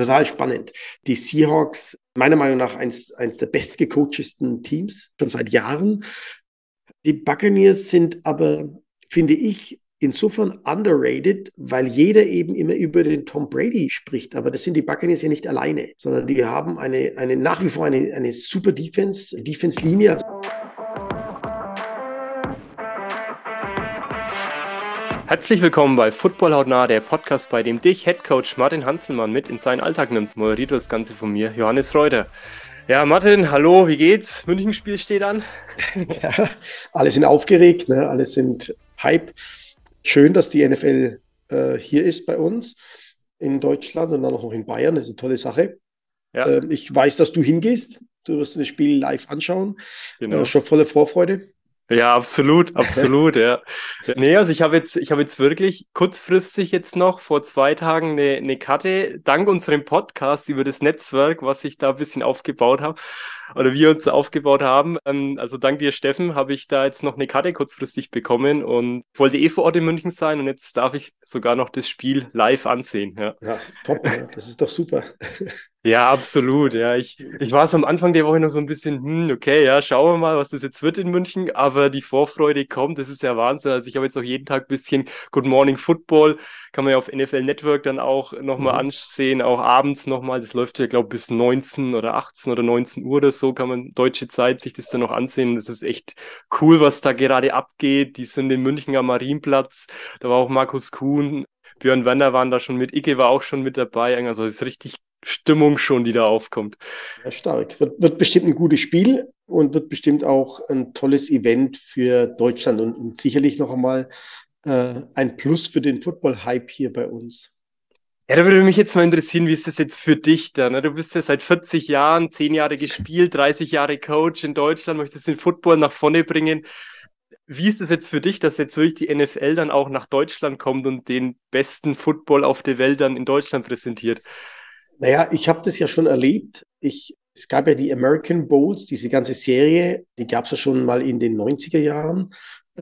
total spannend. Die Seahawks, meiner Meinung nach eins, eins der bestgecoachesten Teams, schon seit Jahren. Die Buccaneers sind aber, finde ich, insofern underrated, weil jeder eben immer über den Tom Brady spricht. Aber das sind die Buccaneers ja nicht alleine, sondern die haben eine, eine nach wie vor eine, eine super Defense, Defense-Linie. Herzlich willkommen bei Football Hautnah, der Podcast, bei dem dich Headcoach Martin Hanselmann mit in seinen Alltag nimmt. Moderiert das Ganze von mir, Johannes Reuter. Ja, Martin, hallo, wie geht's? Münchenspiel steht an. Ja, alle sind aufgeregt, ne? alle sind Hype. Schön, dass die NFL äh, hier ist bei uns in Deutschland und dann auch noch in Bayern. Das ist eine tolle Sache. Ja. Ähm, ich weiß, dass du hingehst. Du wirst das Spiel live anschauen. Genau. Äh, schon voller Vorfreude. Ja, absolut, absolut, ja. Nee, also ich habe jetzt, ich habe jetzt wirklich kurzfristig jetzt noch vor zwei Tagen eine, eine Karte, dank unserem Podcast über das Netzwerk, was ich da ein bisschen aufgebaut habe, oder wir uns aufgebaut haben. Ähm, also dank dir, Steffen, habe ich da jetzt noch eine Karte kurzfristig bekommen und wollte eh vor Ort in München sein und jetzt darf ich sogar noch das Spiel live ansehen. Ja, ja top, ja. das ist doch super. Ja, absolut. Ja, ich, ich war es am Anfang der Woche noch so ein bisschen, hm, okay, ja, schauen wir mal, was das jetzt wird in München. Aber die Vorfreude kommt, das ist ja Wahnsinn. Also ich habe jetzt auch jeden Tag ein bisschen Good Morning Football, kann man ja auf NFL Network dann auch nochmal mhm. ansehen, auch abends nochmal. Das läuft ja, glaube ich, bis 19 oder 18 oder 19 Uhr oder so, kann man deutsche Zeit sich das dann noch ansehen. Das ist echt cool, was da gerade abgeht. Die sind in München am Marienplatz. Da war auch Markus Kuhn, Björn Werner waren da schon mit, Icke war auch schon mit dabei. Also es ist richtig Stimmung schon, die da aufkommt. Ja, stark. Wird, wird bestimmt ein gutes Spiel und wird bestimmt auch ein tolles Event für Deutschland und, und sicherlich noch einmal äh, ein Plus für den Football-Hype hier bei uns. Ja, da würde mich jetzt mal interessieren, wie ist das jetzt für dich da? Ne? Du bist ja seit 40 Jahren, 10 Jahre gespielt, 30 Jahre Coach in Deutschland, möchtest den Football nach vorne bringen. Wie ist es jetzt für dich, dass jetzt wirklich die NFL dann auch nach Deutschland kommt und den besten Football auf der Welt dann in Deutschland präsentiert? Naja, ich habe das ja schon erlebt. Ich, es gab ja die American Bowls, diese ganze Serie, die gab es ja schon mal in den 90er Jahren,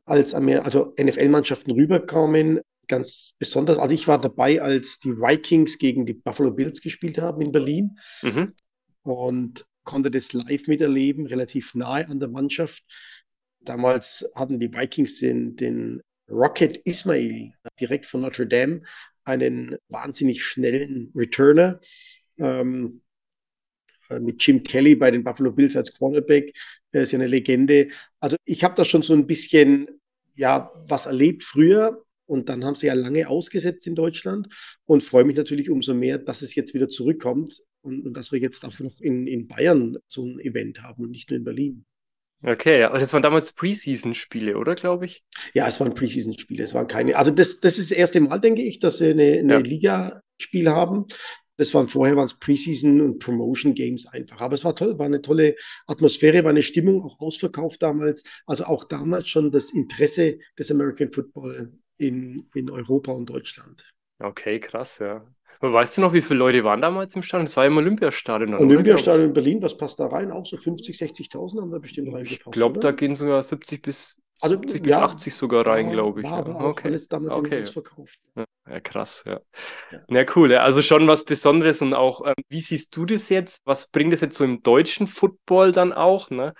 als Amer also NFL-Mannschaften rüberkamen. Ganz besonders, also ich war dabei, als die Vikings gegen die Buffalo Bills gespielt haben in Berlin mhm. und konnte das live miterleben, relativ nahe an der Mannschaft. Damals hatten die Vikings den, den Rocket Ismail direkt von Notre Dame, einen wahnsinnig schnellen Returner ähm, äh, mit Jim Kelly bei den Buffalo Bills als Cornerback. Er ist ja eine Legende. Also ich habe da schon so ein bisschen ja was erlebt früher und dann haben sie ja lange ausgesetzt in Deutschland und freue mich natürlich umso mehr, dass es jetzt wieder zurückkommt und, und dass wir jetzt auch noch in, in Bayern so ein Event haben und nicht nur in Berlin. Okay, aber das waren damals Preseason-Spiele, oder, glaube ich? Ja, es waren Preseason-Spiele, es waren keine. Also das, das ist das erste Mal, denke ich, dass sie eine, eine ja. Liga-Spiel haben. Das waren vorher waren es Preseason und Promotion Games einfach. Aber es war toll, war eine tolle Atmosphäre, war eine Stimmung, auch ausverkauft damals. Also auch damals schon das Interesse des American Football in, in Europa und Deutschland. Okay, krass, ja. Aber weißt du noch, wie viele Leute waren damals im Stadion? Das war ja im Olympiastadion. Olympiastadion in Berlin, was passt da rein? Auch so 50, 60.000 haben da bestimmt reingepasst. Ich glaube, da gehen sogar 70 bis also, 70 bis 80 sogar rein, glaube ich. War aber ja. auch okay. alles damals okay. verkauft. Ja. ja, krass, ja. ja. Ja, cool. Ja. Also schon was Besonderes und auch, ähm, wie siehst du das jetzt? Was bringt das jetzt so im deutschen Football dann auch? Ne?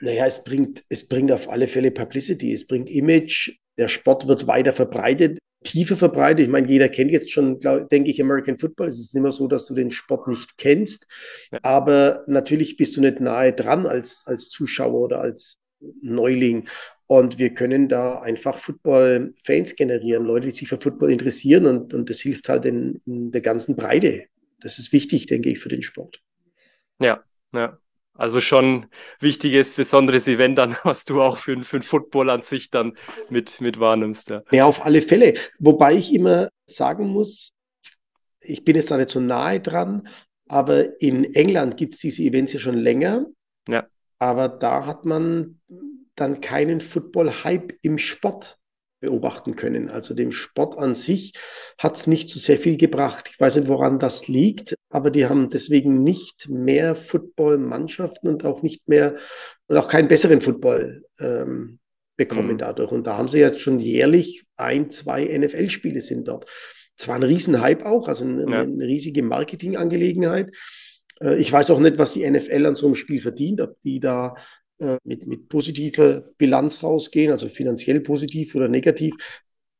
Naja, es bringt, es bringt auf alle Fälle Publicity, es bringt Image, der Sport wird weiter verbreitet, tiefer verbreitet. Ich meine, jeder kennt jetzt schon, glaub, denke ich, American Football. Es ist nicht mehr so, dass du den Sport nicht kennst, ja. aber natürlich bist du nicht nahe dran als, als Zuschauer oder als Neuling. Und wir können da einfach Football-Fans generieren, Leute, die sich für Football interessieren und, und das hilft halt in, in der ganzen Breite. Das ist wichtig, denke ich, für den Sport. Ja, ja. Also schon wichtiges, besonderes Event dann, was du auch für, für den Football an sich dann mit, mit wahrnimmst. Ja. ja, auf alle Fälle. Wobei ich immer sagen muss, ich bin jetzt da nicht so nahe dran, aber in England gibt es diese Events ja schon länger. Ja. Aber da hat man dann keinen Football-Hype im Sport beobachten können. Also dem Sport an sich hat es nicht so sehr viel gebracht. Ich weiß nicht, woran das liegt, aber die haben deswegen nicht mehr Football-Mannschaften und auch nicht mehr und auch keinen besseren Football ähm, bekommen mhm. dadurch. Und da haben sie jetzt schon jährlich ein, zwei NFL-Spiele sind dort. zwar ein Riesenhype auch, also eine, ja. eine riesige Marketingangelegenheit. Äh, ich weiß auch nicht, was die NFL an so einem Spiel verdient, ob die da äh, mit, mit positiver Bilanz rausgehen, also finanziell positiv oder negativ.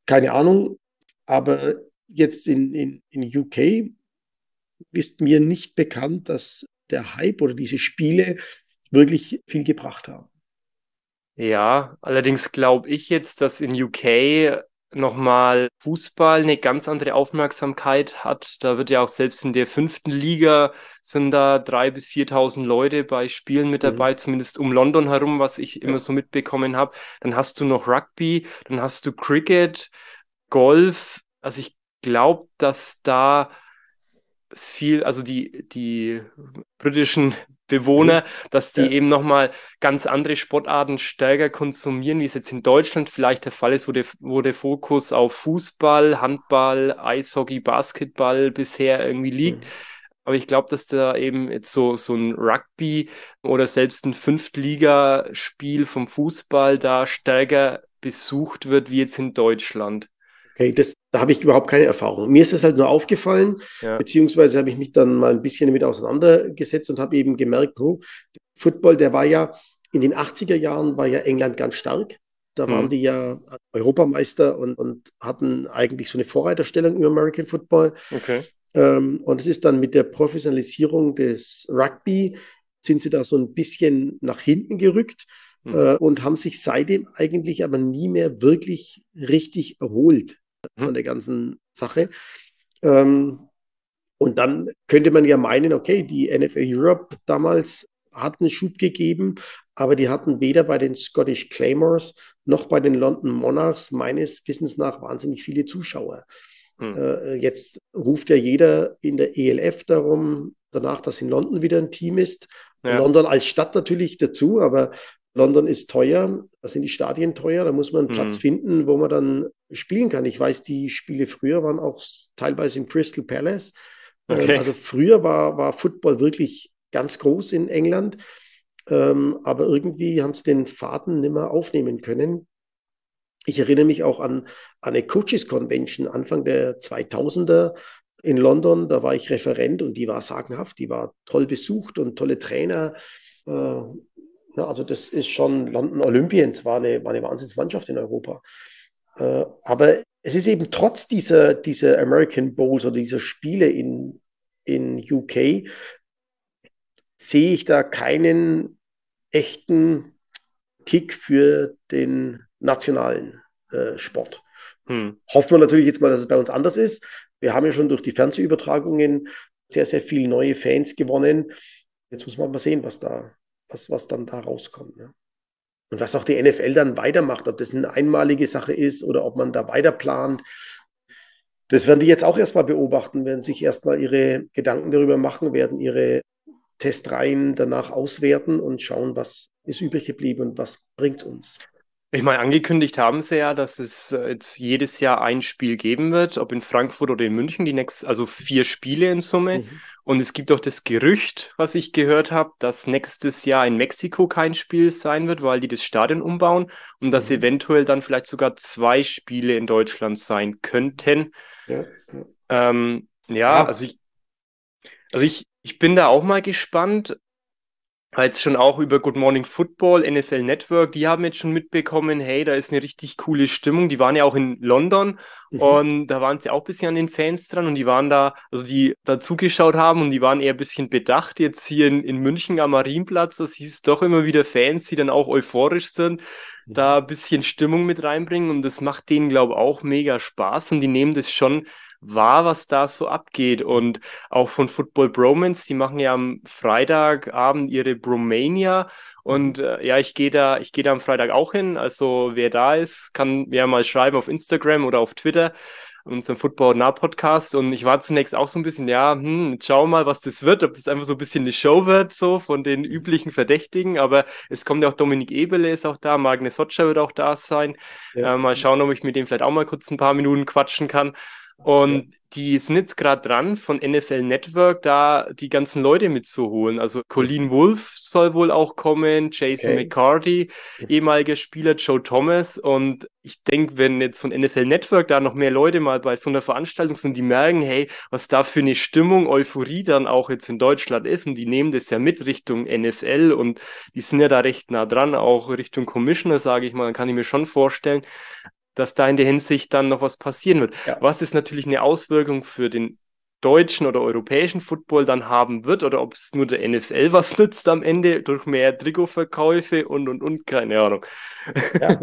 Keine Ahnung. Aber jetzt in, in, in UK ist mir nicht bekannt, dass der Hype oder diese Spiele wirklich viel gebracht haben. Ja, allerdings glaube ich jetzt, dass in UK nochmal Fußball eine ganz andere Aufmerksamkeit hat. Da wird ja auch selbst in der fünften Liga sind da drei bis 4.000 Leute bei Spielen mit dabei, mhm. zumindest um London herum, was ich immer so mitbekommen habe. Dann hast du noch Rugby, dann hast du Cricket, Golf. Also ich glaube, dass da viel, also die, die britischen Bewohner, mhm. dass die ja. eben nochmal ganz andere Sportarten stärker konsumieren, wie es jetzt in Deutschland vielleicht der Fall ist, wo der, wo der Fokus auf Fußball, Handball, Eishockey, Basketball bisher irgendwie liegt. Mhm. Aber ich glaube, dass da eben jetzt so, so ein Rugby oder selbst ein Fünftligaspiel vom Fußball da stärker besucht wird wie jetzt in Deutschland. Okay, das, da habe ich überhaupt keine Erfahrung. Mir ist das halt nur aufgefallen, ja. beziehungsweise habe ich mich dann mal ein bisschen damit auseinandergesetzt und habe eben gemerkt, oh, Football, der war ja in den 80er Jahren war ja England ganz stark. Da waren mhm. die ja Europameister und, und hatten eigentlich so eine Vorreiterstellung im American Football. Okay. Ähm, und es ist dann mit der Professionalisierung des Rugby, sind sie da so ein bisschen nach hinten gerückt mhm. äh, und haben sich seitdem eigentlich aber nie mehr wirklich richtig erholt von mhm. der ganzen Sache. Ähm, und dann könnte man ja meinen, okay, die NFL Europe damals hat einen Schub gegeben, aber die hatten weder bei den Scottish Claymores noch bei den London Monarchs meines Wissens nach wahnsinnig viele Zuschauer. Hm. Äh, jetzt ruft ja jeder in der ELF darum, danach, dass in London wieder ein Team ist. Ja. London als Stadt natürlich dazu, aber London ist teuer, da sind die Stadien teuer, da muss man einen Platz mhm. finden, wo man dann spielen kann. Ich weiß, die Spiele früher waren auch teilweise im Crystal Palace. Ähm, okay. Also früher war, war Football wirklich ganz groß in England, ähm, aber irgendwie haben sie den Faden nicht mehr aufnehmen können. Ich erinnere mich auch an, an eine Coaches Convention Anfang der 2000er in London. Da war ich Referent und die war sagenhaft, die war toll besucht und tolle Trainer. Äh, ja, also das ist schon London Olympians, war eine, war eine Wahnsinnsmannschaft in Europa. Äh, aber es ist eben trotz dieser, dieser American Bowls oder dieser Spiele in, in UK, sehe ich da keinen echten Kick für den nationalen äh, Sport. Hm. Hoffen wir natürlich jetzt mal, dass es bei uns anders ist. Wir haben ja schon durch die Fernsehübertragungen sehr, sehr viele neue Fans gewonnen. Jetzt muss man mal sehen, was da, was, was dann da rauskommt. Ne? Und was auch die NFL dann weitermacht, ob das eine einmalige Sache ist oder ob man da weiter plant. Das werden die jetzt auch erstmal beobachten, werden sich erstmal ihre Gedanken darüber machen, werden ihre Testreihen danach auswerten und schauen, was ist übrig geblieben und was bringt es uns. Ich meine, angekündigt haben sie ja, dass es äh, jetzt jedes Jahr ein Spiel geben wird, ob in Frankfurt oder in München, die nächsten, also vier Spiele in Summe. Mhm. Und es gibt auch das Gerücht, was ich gehört habe, dass nächstes Jahr in Mexiko kein Spiel sein wird, weil die das Stadion umbauen und dass mhm. eventuell dann vielleicht sogar zwei Spiele in Deutschland sein könnten. Ja, ja. Ähm, ja, ja. also ich, also ich, ich bin da auch mal gespannt jetzt schon auch über Good Morning Football, NFL Network, die haben jetzt schon mitbekommen, hey, da ist eine richtig coole Stimmung. Die waren ja auch in London mhm. und da waren sie auch ein bisschen an den Fans dran und die waren da, also die da zugeschaut haben und die waren eher ein bisschen bedacht. Jetzt hier in, in München am Marienplatz, das hieß doch immer wieder Fans, die dann auch euphorisch sind, mhm. da ein bisschen Stimmung mit reinbringen und das macht denen, glaube ich, auch mega Spaß und die nehmen das schon war, was da so abgeht. Und auch von Football Bromance, die machen ja am Freitagabend ihre Bromania. Und äh, ja, ich gehe da, ich gehe da am Freitag auch hin. Also wer da ist, kann mir mal schreiben auf Instagram oder auf Twitter unserem Football Nah Podcast und ich war zunächst auch so ein bisschen, ja, hm, jetzt schauen wir mal, was das wird, ob das einfach so ein bisschen eine Show wird, so von den üblichen Verdächtigen, aber es kommt ja auch Dominik Ebele ist auch da, Magne Sotscher wird auch da sein. Ja. Äh, mal schauen, ob ich mit dem vielleicht auch mal kurz ein paar Minuten quatschen kann. Und die sind jetzt gerade dran, von NFL Network da die ganzen Leute mitzuholen. Also Colleen Wolf soll wohl auch kommen, Jason okay. McCarty, ehemaliger Spieler Joe Thomas. Und ich denke, wenn jetzt von NFL Network da noch mehr Leute mal bei so einer Veranstaltung sind, die merken, hey, was da für eine Stimmung, Euphorie dann auch jetzt in Deutschland ist. Und die nehmen das ja mit Richtung NFL und die sind ja da recht nah dran, auch Richtung Commissioner, sage ich mal, dann kann ich mir schon vorstellen, dass da in der Hinsicht dann noch was passieren wird. Ja. Was ist natürlich eine Auswirkung für den deutschen oder europäischen Football dann haben wird oder ob es nur der NFL was nützt am Ende durch mehr Trikotverkäufe und und und, keine Ahnung. Ja,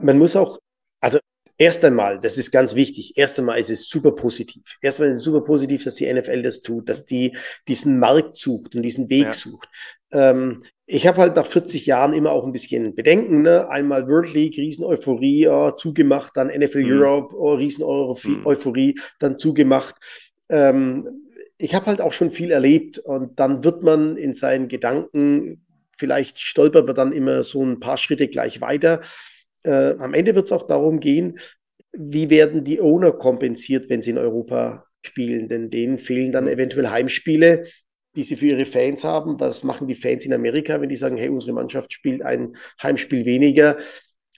man muss auch, also Erst einmal, das ist ganz wichtig, erst einmal ist es super positiv. Erst einmal ist es super positiv, dass die NFL das tut, dass die diesen Markt sucht und diesen Weg ja. sucht. Ähm, ich habe halt nach 40 Jahren immer auch ein bisschen Bedenken. Ne? Einmal World League, Riesen-Euphorie, oh, zugemacht, dann NFL mhm. Europe, oh, Riesen-Euphorie, mhm. dann zugemacht. Ähm, ich habe halt auch schon viel erlebt und dann wird man in seinen Gedanken, vielleicht stolpert man dann immer so ein paar Schritte gleich weiter. Äh, am Ende wird es auch darum gehen, wie werden die Owner kompensiert, wenn sie in Europa spielen, denn denen fehlen dann mhm. eventuell Heimspiele die sie für ihre Fans haben. Was machen die Fans in Amerika, wenn die sagen, hey, unsere Mannschaft spielt ein Heimspiel weniger?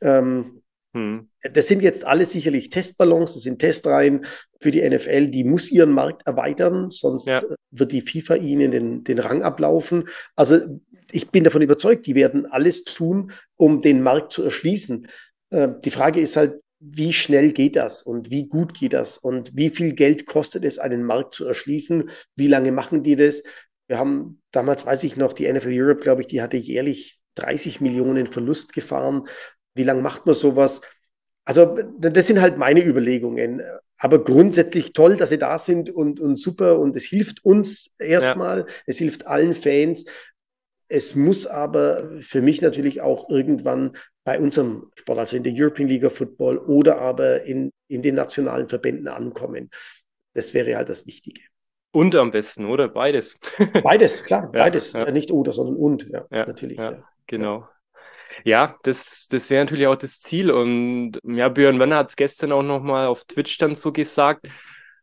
Ähm, hm. Das sind jetzt alles sicherlich Testballons, das sind Testreihen für die NFL, die muss ihren Markt erweitern, sonst ja. wird die FIFA ihnen den, den Rang ablaufen. Also ich bin davon überzeugt, die werden alles tun, um den Markt zu erschließen. Äh, die Frage ist halt, wie schnell geht das und wie gut geht das und wie viel Geld kostet es, einen Markt zu erschließen? Wie lange machen die das? Wir haben damals, weiß ich noch, die NFL Europe, glaube ich, die hatte jährlich 30 Millionen Verlust gefahren. Wie lange macht man sowas? Also, das sind halt meine Überlegungen. Aber grundsätzlich toll, dass sie da sind und, und super. Und es hilft uns erstmal, ja. es hilft allen Fans. Es muss aber für mich natürlich auch irgendwann bei unserem Sport, also in der European League of Football oder aber in, in den nationalen Verbänden ankommen. Das wäre halt das Wichtige. Und am besten, oder? Beides. Beides, klar, beides. Ja. Nicht oder, sondern und, ja, ja natürlich. Ja, Genau. Ja, das, das wäre natürlich auch das Ziel. Und ja, Björn Werner hat es gestern auch nochmal auf Twitch dann so gesagt.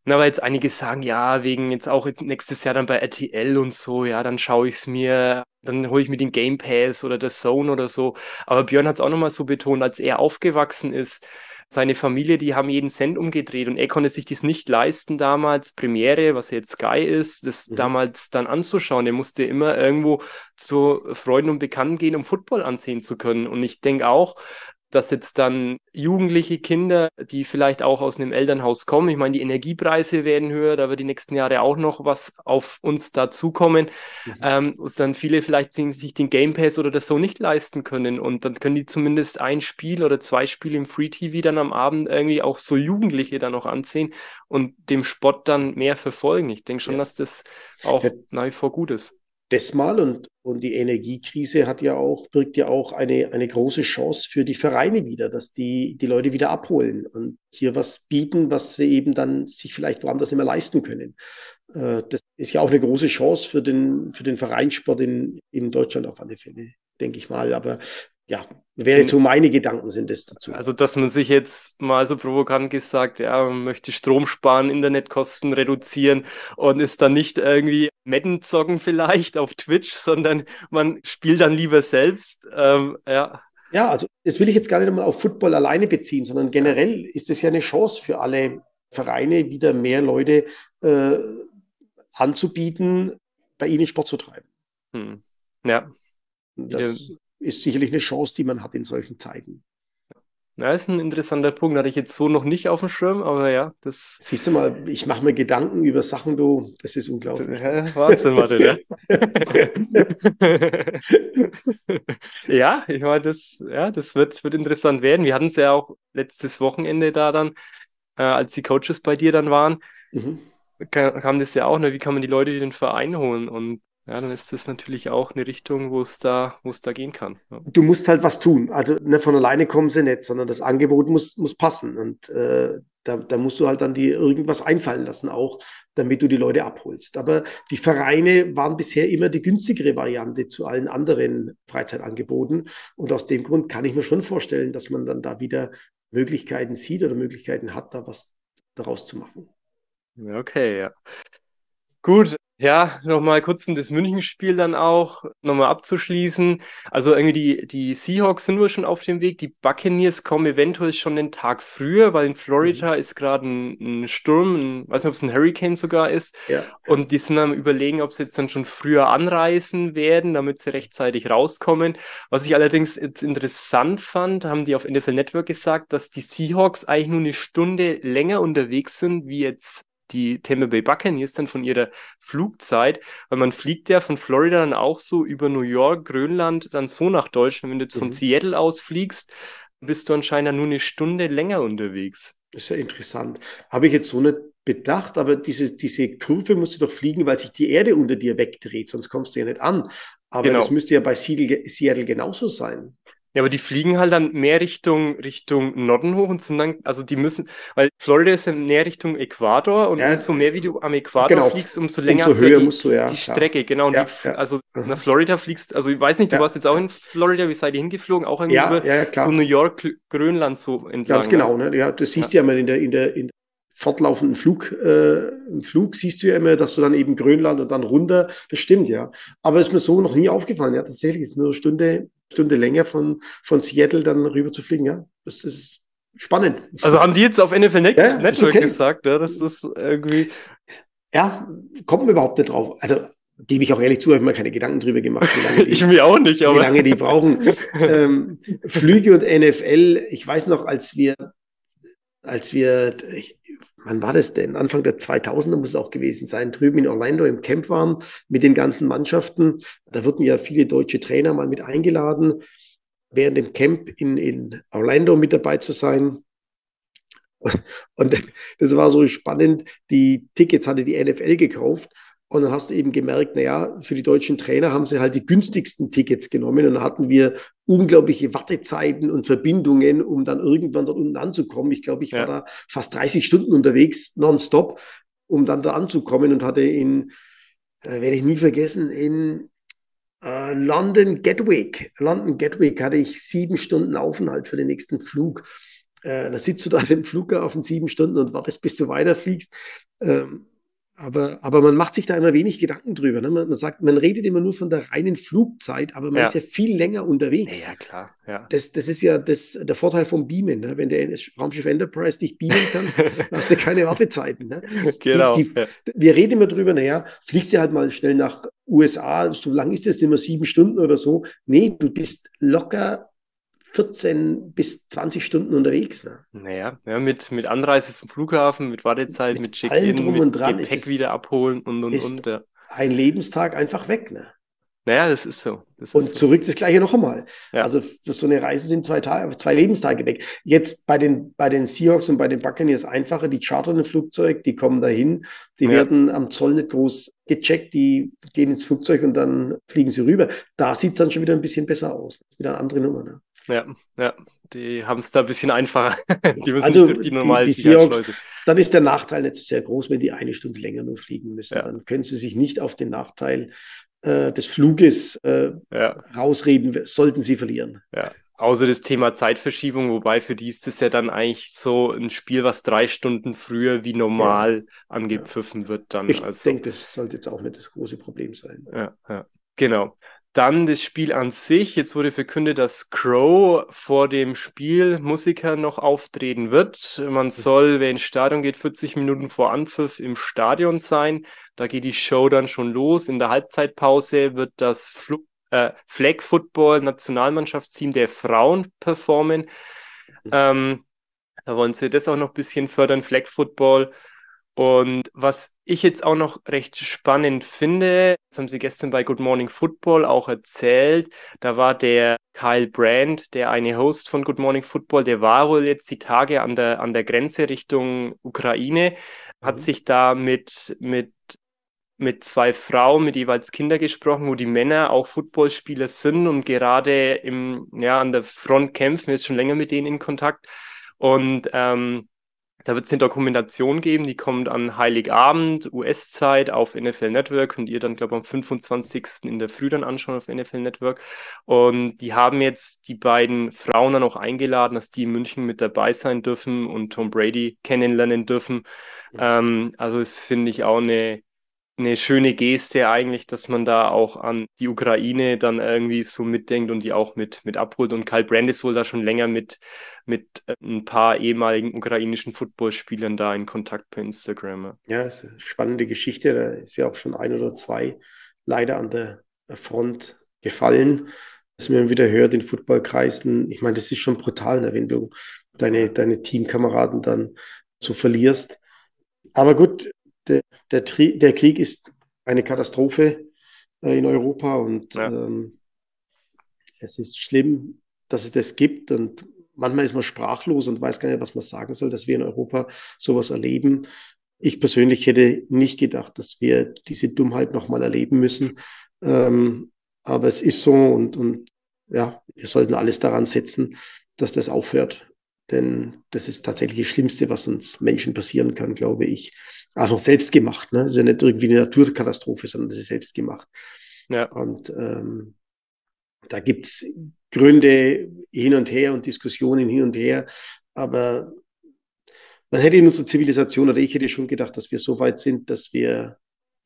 Na, weil jetzt einige sagen, ja, wegen jetzt auch nächstes Jahr dann bei RTL und so, ja, dann schaue ich es mir, dann hole ich mir den Game Pass oder der Zone oder so. Aber Björn hat es auch nochmal so betont, als er aufgewachsen ist, seine Familie, die haben jeden Cent umgedreht und er konnte sich das nicht leisten, damals Premiere, was jetzt Sky ist, das mhm. damals dann anzuschauen. Er musste immer irgendwo zu Freunden und Bekannten gehen, um Football ansehen zu können. Und ich denke auch, dass jetzt dann jugendliche Kinder, die vielleicht auch aus einem Elternhaus kommen, ich meine, die Energiepreise werden höher, da wird die nächsten Jahre auch noch was auf uns dazukommen, mhm. ähm, dass dann viele vielleicht sich den Game Pass oder das so nicht leisten können und dann können die zumindest ein Spiel oder zwei Spiele im Free TV dann am Abend irgendwie auch so Jugendliche dann noch ansehen und dem Sport dann mehr verfolgen. Ich denke schon, ja. dass das auch ja. nach wie vor gut ist das mal und, und die Energiekrise hat ja auch, birgt ja auch eine, eine große Chance für die Vereine wieder, dass die die Leute wieder abholen und hier was bieten, was sie eben dann sich vielleicht woanders immer leisten können. Äh, das ist ja auch eine große Chance für den, für den Vereinssport in, in Deutschland auf alle Fälle, denke ich mal. Aber ja, wäre so meine Gedanken sind es dazu. Also, dass man sich jetzt mal so provokant gesagt, ja, man möchte Strom sparen, Internetkosten reduzieren und ist dann nicht irgendwie Madden zocken vielleicht auf Twitch, sondern man spielt dann lieber selbst. Ähm, ja. Ja, also das will ich jetzt gar nicht mal auf Football alleine beziehen, sondern generell ist es ja eine Chance für alle Vereine, wieder mehr Leute äh, anzubieten, bei ihnen Sport zu treiben. Hm. Ja. Das, ist sicherlich eine Chance, die man hat in solchen Zeiten. Ja, ist ein interessanter Punkt. Hatte ich jetzt so noch nicht auf dem Schirm, aber ja, das. Siehst du mal, ich mache mir Gedanken über Sachen, du, das ist unglaublich. Wahnsinn, Martin, ja. ja, ich meine, das, ja, das wird, wird interessant werden. Wir hatten es ja auch letztes Wochenende da dann, äh, als die Coaches bei dir dann waren. Mhm. Kam das ja auch, ne? wie kann man die Leute in den Verein holen? Und ja, dann ist das natürlich auch eine Richtung, wo es da, wo es da gehen kann. Ja. Du musst halt was tun. Also ne, von alleine kommen sie nicht, sondern das Angebot muss, muss passen. Und äh, da, da musst du halt dann dir irgendwas einfallen lassen, auch damit du die Leute abholst. Aber die Vereine waren bisher immer die günstigere Variante zu allen anderen Freizeitangeboten. Und aus dem Grund kann ich mir schon vorstellen, dass man dann da wieder Möglichkeiten sieht oder Möglichkeiten hat, da was daraus zu machen. Okay, ja. Gut, ja, nochmal kurz um das Münchenspiel dann auch nochmal abzuschließen. Also irgendwie die, die Seahawks sind wohl schon auf dem Weg. Die Buccaneers kommen eventuell schon den Tag früher, weil in Florida mhm. ist gerade ein, ein, Sturm, ein, weiß nicht, ob es ein Hurricane sogar ist. Ja. Und die sind am überlegen, ob sie jetzt dann schon früher anreisen werden, damit sie rechtzeitig rauskommen. Was ich allerdings jetzt interessant fand, haben die auf NFL Network gesagt, dass die Seahawks eigentlich nur eine Stunde länger unterwegs sind, wie jetzt die Tampa Bay Buccaneers dann von ihrer Flugzeit, weil man fliegt ja von Florida dann auch so über New York, Grönland, dann so nach Deutschland. Wenn du jetzt mhm. von Seattle aus fliegst, bist du anscheinend nur eine Stunde länger unterwegs. Das ist ja interessant. Habe ich jetzt so nicht bedacht, aber diese, diese Kurve musst du doch fliegen, weil sich die Erde unter dir wegdreht, sonst kommst du ja nicht an. Aber genau. das müsste ja bei Seattle genauso sein. Ja, aber die fliegen halt dann mehr Richtung, Richtung Norden hoch und sind dann, also die müssen, weil Florida ist ja mehr Richtung Äquator und ja, umso mehr wie du am Äquator genau, fliegst, umso länger umso höher die, musst du, ja, die Strecke. Genau, ja, die, ja. also nach Florida fliegst, also ich weiß nicht, du warst jetzt auch in Florida, wie seid ihr hingeflogen? Auch irgendwie ja, ja, klar. so New York, Grönland so entlang. Ganz genau, ne? Ja, das siehst du ja mal in der, in der, in fortlaufenden Flug, äh, Flug siehst du ja immer, dass du dann eben Grönland und dann runter, das stimmt ja. Aber ist mir so noch nie aufgefallen, ja, tatsächlich ist nur eine Stunde, Stunde länger von, von Seattle dann rüber zu fliegen, ja. Das ist spannend. Also haben die jetzt auf NFL Net ja, Network okay. gesagt, ja, das ist irgendwie. Ja, kommt mir überhaupt nicht drauf. Also gebe ich auch ehrlich zu, habe ich mir keine Gedanken drüber gemacht, wie lange die, ich mir auch nicht, aber. wie lange die brauchen. ähm, Flüge und NFL, ich weiß noch, als wir, als wir, ich, wann war das denn? Anfang der 2000er muss es auch gewesen sein, drüben in Orlando im Camp waren mit den ganzen Mannschaften. Da wurden ja viele deutsche Trainer mal mit eingeladen, während dem Camp in, in Orlando mit dabei zu sein. Und das war so spannend. Die Tickets hatte die NFL gekauft und dann hast du eben gemerkt, naja, für die deutschen Trainer haben sie halt die günstigsten Tickets genommen und dann hatten wir unglaubliche Wartezeiten und Verbindungen, um dann irgendwann dort unten anzukommen. Ich glaube, ich war da fast 30 Stunden unterwegs, nonstop, um dann da anzukommen und hatte in, äh, werde ich nie vergessen, in äh, London Gatwick, London Gatwick hatte ich sieben Stunden Aufenthalt für den nächsten Flug. Äh, da sitzt du da im Flughafen sieben Stunden und wartest, bis du weiterfliegst. Ähm, aber, aber man macht sich da immer wenig Gedanken drüber. Ne? Man, man, sagt, man redet immer nur von der reinen Flugzeit, aber man ja. ist ja viel länger unterwegs. Ja, klar. Ja. Das, das ist ja das, der Vorteil vom Beamen. Ne? Wenn der Raumschiff Enterprise dich beamen kannst, hast du keine Wartezeiten. Ne? Genau. Die, die, ja. Wir reden immer drüber, naja, fliegst du halt mal schnell nach USA, so lang ist das, immer sieben Stunden oder so. Nee, du bist locker 14 bis 20 Stunden unterwegs. Ne? Naja, ja, mit, mit Anreise zum Flughafen, mit Wartezeit, mit, mit Check-in, mit dran, Gepäck wieder abholen und und und. Ja. Ein Lebenstag einfach weg. Ne? Naja, das ist so. Das und ist zurück das gleiche noch einmal. Ja. Also für so eine Reise sind zwei Tage, zwei Lebenstage weg. Jetzt bei den, bei den Seahawks und bei den Buccaneers einfacher, die chartern ein Flugzeug, die kommen dahin, die ja. werden am Zoll nicht groß gecheckt, die gehen ins Flugzeug und dann fliegen sie rüber. Da sieht es dann schon wieder ein bisschen besser aus. Das ist wieder eine andere Nummer. Ne? Ja, ja, die haben es da ein bisschen einfacher. die müssen also durch die normalen die, die Seahawks, Dann ist der Nachteil nicht so sehr groß, wenn die eine Stunde länger nur fliegen müssen. Ja. Dann können sie sich nicht auf den Nachteil äh, des Fluges äh, ja. rausreden, sollten sie verlieren. Ja. Außer das Thema Zeitverschiebung, wobei für die ist es ja dann eigentlich so ein Spiel, was drei Stunden früher wie normal ja. angepfiffen wird. Dann. Ich also, denke, das sollte jetzt auch nicht das große Problem sein. Ja, ja. Genau. Dann das Spiel an sich. Jetzt wurde verkündet, dass Crow vor dem Spiel Musiker noch auftreten wird. Man mhm. soll, wer ins Stadion geht, 40 Minuten vor Anpfiff im Stadion sein. Da geht die Show dann schon los. In der Halbzeitpause wird das Fl äh, Flag Football Nationalmannschaftsteam der Frauen performen. Mhm. Ähm, da wollen sie das auch noch ein bisschen fördern, Flag Football. Und was ich jetzt auch noch recht spannend finde, das haben Sie gestern bei Good Morning Football auch erzählt, da war der Kyle Brand, der eine Host von Good Morning Football, der war wohl jetzt die Tage an der, an der Grenze Richtung Ukraine, mhm. hat sich da mit, mit mit zwei Frauen mit jeweils Kinder gesprochen, wo die Männer auch Footballspieler sind und gerade im, ja, an der Front kämpfen, ist schon länger mit denen in Kontakt. Und ähm, Da wird es eine Dokumentation geben, die kommt an Heiligabend, US-Zeit auf NFL Network. Könnt ihr dann, glaube ich, am 25. in der Früh dann anschauen auf NFL Network. Und die haben jetzt die beiden Frauen dann auch eingeladen, dass die in München mit dabei sein dürfen und Tom Brady kennenlernen dürfen. Ja. Ähm, also das finde ich auch eine eine schöne Geste eigentlich, dass man da auch an die Ukraine dann irgendwie so mitdenkt und die auch mit, mit abholt. Und Karl Brand ist wohl da schon länger mit, mit äh, ein paar ehemaligen ukrainischen Footballspielern da in Kontakt per Instagram. Ja, ist eine spannende Geschichte. Da ist ja auch schon ein oder zwei leider an der Front gefallen. Dass man wieder hört in Footballkreisen. Ich meine, das ist schon brutal, ne, wenn du deine, deine Teamkameraden dann so verlierst. Aber gut, der, der, der Krieg ist eine Katastrophe äh, in Europa und ja. ähm, es ist schlimm, dass es das gibt und manchmal ist man sprachlos und weiß gar nicht, was man sagen soll, dass wir in Europa sowas erleben. Ich persönlich hätte nicht gedacht, dass wir diese Dummheit nochmal erleben müssen. Ähm, aber es ist so und, und ja, wir sollten alles daran setzen, dass das aufhört. Denn das ist tatsächlich das Schlimmste, was uns Menschen passieren kann, glaube ich. Noch selbst gemacht. Ne? Das ist ja nicht irgendwie eine Naturkatastrophe, sondern das ist selbst gemacht. Ja. Und ähm, da gibt's Gründe hin und her und Diskussionen hin und her. Aber man hätte in unserer Zivilisation, oder ich hätte schon gedacht, dass wir so weit sind, dass wir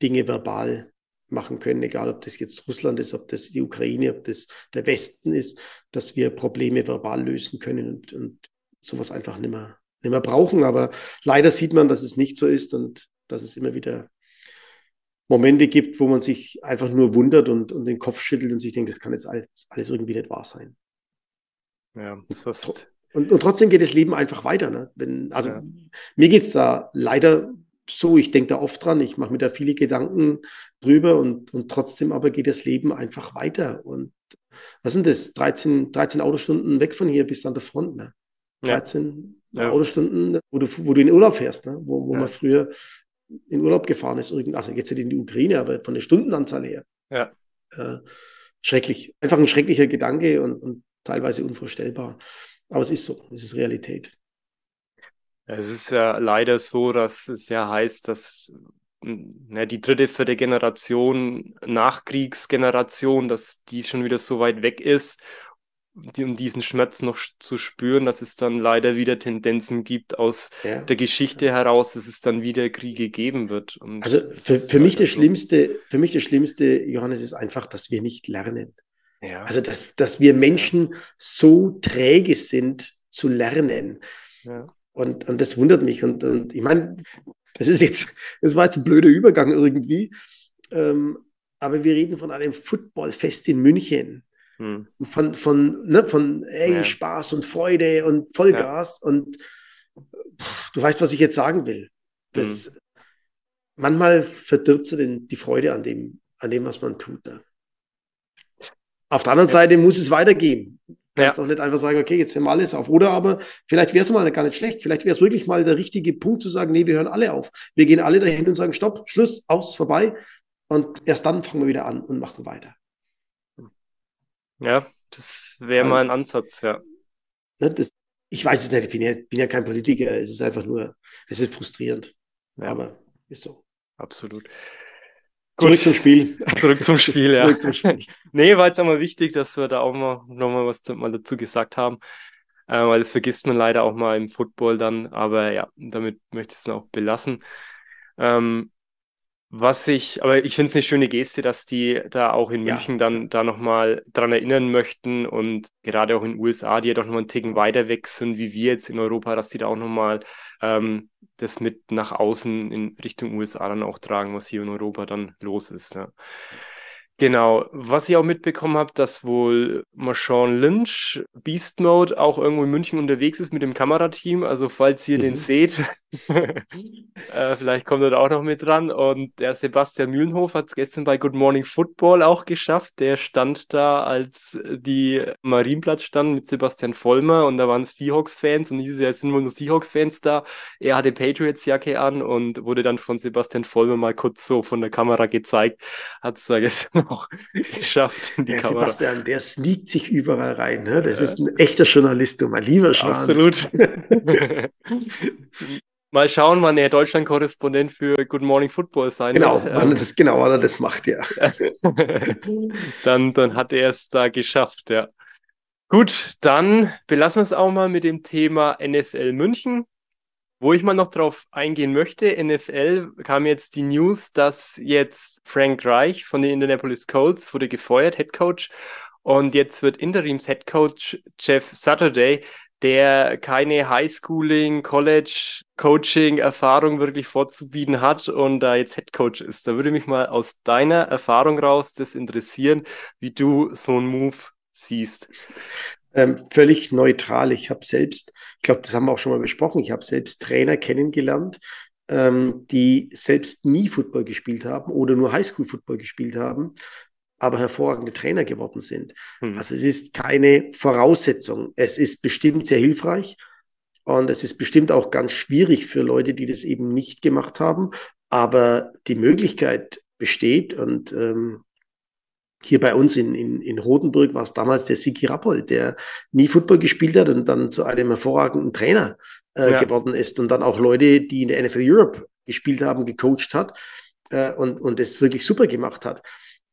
Dinge verbal machen können, egal ob das jetzt Russland ist, ob das die Ukraine, ob das der Westen ist, dass wir Probleme verbal lösen können und, und sowas einfach nicht mehr, nicht mehr brauchen. Aber leider sieht man, dass es nicht so ist und dass es immer wieder Momente gibt, wo man sich einfach nur wundert und, und den Kopf schüttelt und sich denkt, das kann jetzt alles, alles irgendwie nicht wahr sein. Ja, das ist... Und, und trotzdem geht das Leben einfach weiter. Ne? Wenn, also ja. mir geht es da leider so, ich denke da oft dran, ich mache mir da viele Gedanken drüber und, und trotzdem aber geht das Leben einfach weiter. Und was sind das? 13, 13 Autostunden weg von hier bis an der Front. Ne? 13 ja. Autostunden, wo du, wo du in Urlaub fährst, ne? wo, wo ja. man früher in Urlaub gefahren ist. Also jetzt nicht in die Ukraine, aber von der Stundenanzahl her. Ja. Äh, schrecklich. Einfach ein schrecklicher Gedanke und, und teilweise unvorstellbar. Aber es ist so, es ist Realität. Es ist ja leider so, dass es ja heißt, dass ne, die dritte, vierte Generation, Nachkriegsgeneration, dass die schon wieder so weit weg ist die, um diesen Schmerz noch zu spüren, dass es dann leider wieder Tendenzen gibt aus ja. der Geschichte heraus, dass es dann wieder Kriege geben wird. Und also für, für mich das so. Schlimmste, für mich das Schlimmste, Johannes, ist einfach, dass wir nicht lernen. Ja. Also dass, dass wir Menschen ja. so träge sind zu lernen. Und, und das wundert mich. Und, und ich meine, das ist jetzt, das war jetzt ein blöder Übergang irgendwie. Ähm, aber wir reden von einem Footballfest in München. Hm. Von, von, ne, von ey, ja. Spaß und Freude und Vollgas. Ja. Und du weißt, was ich jetzt sagen will. Das, hm. Manchmal verdirbt sie den, die Freude an dem, an dem, was man tut. Ne? Auf der anderen ja. Seite muss es weitergehen. Du kannst auch nicht einfach sagen, okay, jetzt hören wir alles auf. Oder aber vielleicht wäre es mal gar nicht schlecht. Vielleicht wäre es wirklich mal der richtige Punkt zu sagen, nee, wir hören alle auf. Wir gehen alle dahin und sagen, stopp, Schluss, aus, vorbei. Und erst dann fangen wir wieder an und machen weiter. Ja, das wäre mal ein Ansatz, ja. Ne, das, ich weiß es nicht, ich bin ja, bin ja kein Politiker, es ist einfach nur, es ist frustrierend. Ja. Aber ist so. Absolut. Zurück Gut. zum Spiel. Zurück zum Spiel, ja. Zurück zum Spiel. nee, war jetzt einmal wichtig, dass wir da auch mal nochmal was mal dazu gesagt haben. Äh, weil das vergisst man leider auch mal im Football dann. Aber ja, damit möchte ich es auch belassen. Ähm, was ich, aber ich finde es eine schöne Geste, dass die da auch in München ja. dann da nochmal dran erinnern möchten und gerade auch in den USA, die ja doch nochmal einen Ticken weiter weg sind, wie wir jetzt in Europa, dass die da auch nochmal ähm, das mit nach außen in Richtung USA dann auch tragen, was hier in Europa dann los ist. Ja. Genau, was ich auch mitbekommen habe, dass wohl Marshawn Lynch, Beast Mode, auch irgendwo in München unterwegs ist mit dem Kamerateam. Also falls ihr mhm. den seht, äh, vielleicht kommt er da auch noch mit dran. Und der Sebastian Mühlenhof hat es gestern bei Good Morning Football auch geschafft. Der stand da, als die Marienplatz stand mit Sebastian Vollmer und da waren Seahawks-Fans und hieß ja, es sind wohl nur Seahawks-Fans da. Er hatte Patriots-Jacke an und wurde dann von Sebastian Vollmer mal kurz so von der Kamera gezeigt. Hat es da gestern noch geschafft die der Kamera. Sebastian, der sneakt sich überall rein. Ne? Das ja. ist ein echter Journalist, du mein lieber Schwan. Absolut. Mal schauen, wann er Deutschland-Korrespondent für Good Morning Football sein genau, wird. Wann das, genau, wann er das macht, ja. dann, dann hat er es da geschafft, ja. Gut, dann belassen wir es auch mal mit dem Thema NFL München. Wo ich mal noch drauf eingehen möchte, NFL kam jetzt die News, dass jetzt Frank Reich von den Indianapolis Colts wurde gefeuert, Head Coach. Und jetzt wird Interims Head Coach Jeff Saturday, der keine Highschooling, College, Coaching Erfahrung wirklich vorzubieten hat und da jetzt Head Coach ist. Da würde mich mal aus deiner Erfahrung raus das interessieren, wie du so einen Move siehst ähm, völlig neutral. Ich habe selbst, ich glaube, das haben wir auch schon mal besprochen, ich habe selbst Trainer kennengelernt, ähm, die selbst nie Football gespielt haben oder nur Highschool-Football gespielt haben, aber hervorragende Trainer geworden sind. Hm. Also es ist keine Voraussetzung. Es ist bestimmt sehr hilfreich und es ist bestimmt auch ganz schwierig für Leute, die das eben nicht gemacht haben, aber die Möglichkeit besteht und ähm, hier bei uns in, in, in Rotenburg war es damals der Siki Rappold, der nie Football gespielt hat und dann zu einem hervorragenden Trainer äh, ja. geworden ist und dann auch Leute, die in der NFL Europe gespielt haben, gecoacht hat äh, und, und das wirklich super gemacht hat.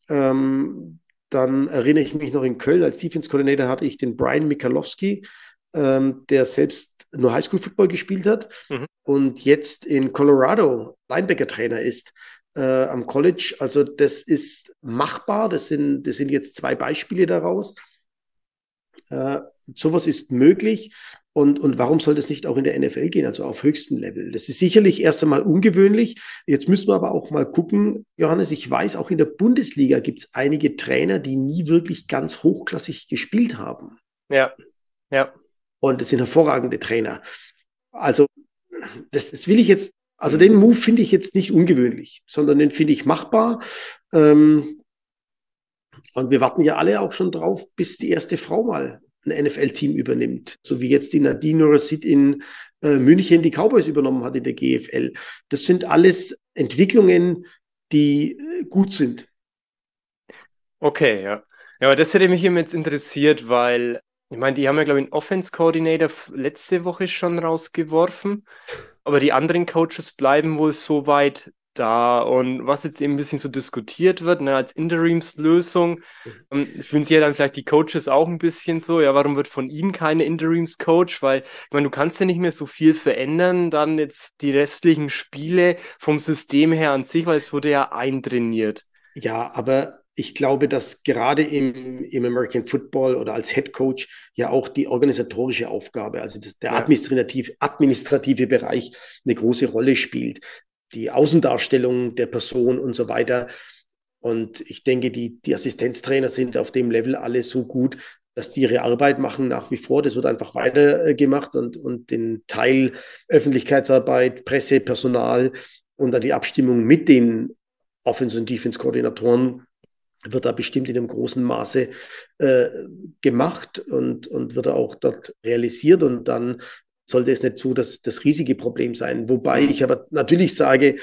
Ähm, dann erinnere ich mich noch in Köln als Defense Coordinator hatte ich den Brian Mikalowski, ähm, der selbst nur Highschool Football gespielt hat mhm. und jetzt in Colorado Linebacker Trainer ist äh, am College. Also das ist machbar. Das sind, das sind jetzt zwei Beispiele daraus. Äh, sowas ist möglich. Und, und warum soll das nicht auch in der NFL gehen, also auf höchstem Level? Das ist sicherlich erst einmal ungewöhnlich. Jetzt müssen wir aber auch mal gucken, Johannes, ich weiß, auch in der Bundesliga gibt es einige Trainer, die nie wirklich ganz hochklassig gespielt haben. Ja, ja. Und das sind hervorragende Trainer. Also, das, das will ich jetzt also den Move finde ich jetzt nicht ungewöhnlich, sondern den finde ich machbar. Ähm, und wir warten ja alle auch schon drauf, bis die erste Frau mal ein NFL-Team übernimmt. So wie jetzt die Nadine Rosit in äh, München die Cowboys übernommen hat in der GFL. Das sind alles Entwicklungen, die äh, gut sind. Okay, ja. Ja, aber das hätte mich eben jetzt interessiert, weil ich meine, die haben ja, glaube ich, einen Offense-Coordinator letzte Woche schon rausgeworfen. Aber die anderen Coaches bleiben wohl so weit da. Und was jetzt eben ein bisschen so diskutiert wird, ne, als Interimslösung, ähm, fühlen sich ja dann vielleicht die Coaches auch ein bisschen so, ja, warum wird von ihnen keine Interimscoach? Weil, ich meine, du kannst ja nicht mehr so viel verändern, dann jetzt die restlichen Spiele vom System her an sich, weil es wurde ja eintrainiert. Ja, aber ich glaube, dass gerade im, im American Football oder als Head Coach ja auch die organisatorische Aufgabe, also das, der ja. administrativ, administrative Bereich eine große Rolle spielt. Die Außendarstellung der Person und so weiter. Und ich denke, die, die Assistenztrainer sind auf dem Level alle so gut, dass die ihre Arbeit machen nach wie vor. Das wird einfach weitergemacht und, und den Teil Öffentlichkeitsarbeit, Presse, Personal und dann die Abstimmung mit den Offense- und Defense-Koordinatoren wird da bestimmt in einem großen Maße äh, gemacht und, und wird auch dort realisiert und dann sollte es nicht so das, das riesige Problem sein. Wobei ich aber natürlich sage,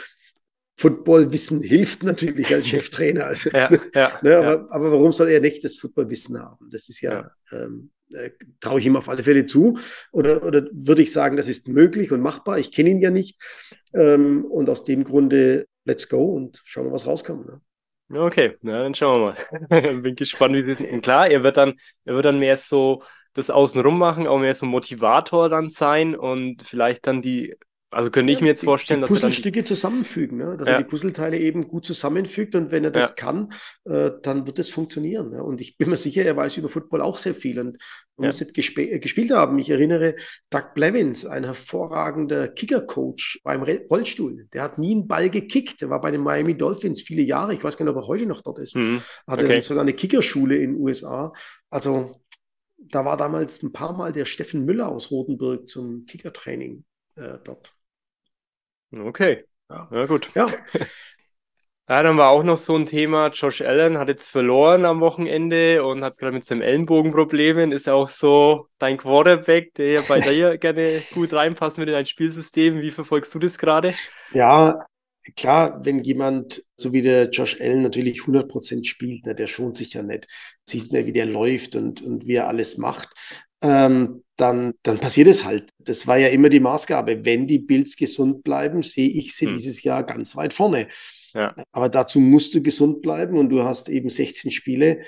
Footballwissen hilft natürlich als Cheftrainer. Also, ja, ja, ne, aber, ja. aber, warum soll er nicht das Footballwissen haben? Das ist ja, ähm, äh, traue ich ihm auf alle Fälle zu. Oder, oder würde ich sagen, das ist möglich und machbar. Ich kenne ihn ja nicht. Ähm, und aus dem Grunde, let's go und schauen wir, was rauskommt. Ne? Okay, na, dann schauen wir mal. Bin gespannt, wie es ist. Und klar, er wird dann, er wird dann mehr so das Außenrum machen, auch mehr so Motivator dann sein und vielleicht dann die also könnte ja, ich mir jetzt vorstellen, die, die dass Puzzlestücke zusammenfügen, ne? dass ja. er die Puzzleteile eben gut zusammenfügt und wenn er das ja. kann, äh, dann wird es funktionieren. Ne? Und ich bin mir sicher, er weiß über Football auch sehr viel und man muss nicht gesp äh, gespielt haben. Ich erinnere Doug Blevins, ein hervorragender Kicker-Coach beim Rollstuhl. Der hat nie einen Ball gekickt. Der war bei den Miami Dolphins viele Jahre. Ich weiß gar nicht, ob er heute noch dort ist. Mhm. Hatte okay. sogar eine Kickerschule in den USA. Also da war damals ein paar Mal der Steffen Müller aus Rotenburg zum Kickertraining äh, dort. Okay. Ja, ja gut. Ja. Ja, dann war auch noch so ein Thema, Josh Allen hat jetzt verloren am Wochenende und hat gerade mit seinem Ellenbogenproblemen, ist auch so dein Quarterback, der ja bei dir gerne gut reinpasst mit in dein Spielsystem. Wie verfolgst du das gerade? Ja, klar, wenn jemand, so wie der Josh Allen natürlich 100 Prozent spielt, ne, der schont sich ja nicht. Siehst mir, wie der läuft und, und wie er alles macht. Ähm, dann, dann passiert es halt. Das war ja immer die Maßgabe. Wenn die Bills gesund bleiben, sehe ich sie hm. dieses Jahr ganz weit vorne. Ja. Aber dazu musst du gesund bleiben und du hast eben 16 Spiele,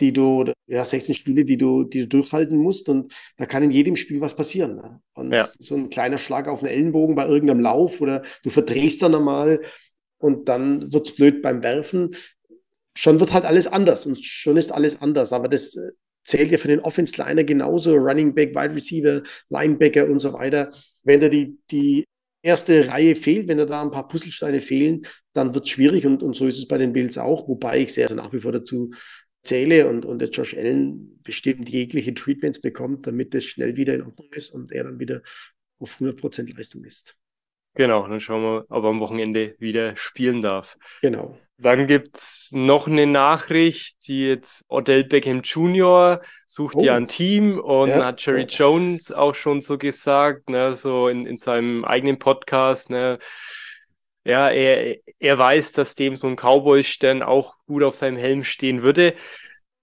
die du, ja, 16 Spiele, die du, die du durchhalten musst und da kann in jedem Spiel was passieren. Ne? Und ja. so ein kleiner Schlag auf den Ellenbogen bei irgendeinem Lauf oder du verdrehst dann einmal und dann wird es blöd beim Werfen. Schon wird halt alles anders und schon ist alles anders. Aber das äh, zählt ja für den Offense-Liner genauso, Running Back, Wide Receiver, Linebacker und so weiter. Wenn da die, die erste Reihe fehlt, wenn da da ein paar Puzzlesteine fehlen, dann wird es schwierig und, und so ist es bei den Bills auch, wobei ich sehr nach wie vor dazu zähle und, und der Josh Allen bestimmt jegliche Treatments bekommt, damit es schnell wieder in Ordnung ist und er dann wieder auf 100% Leistung ist. Genau, dann schauen wir, ob er am Wochenende wieder spielen darf. Genau. Dann gibt es noch eine Nachricht, die jetzt Odell Beckham Jr. sucht oh. ja ein Team und ja. hat Jerry. Jones auch schon so gesagt, ne, so in, in seinem eigenen Podcast, ne, ja, er, er weiß, dass dem so ein Cowboy-Stern auch gut auf seinem Helm stehen würde.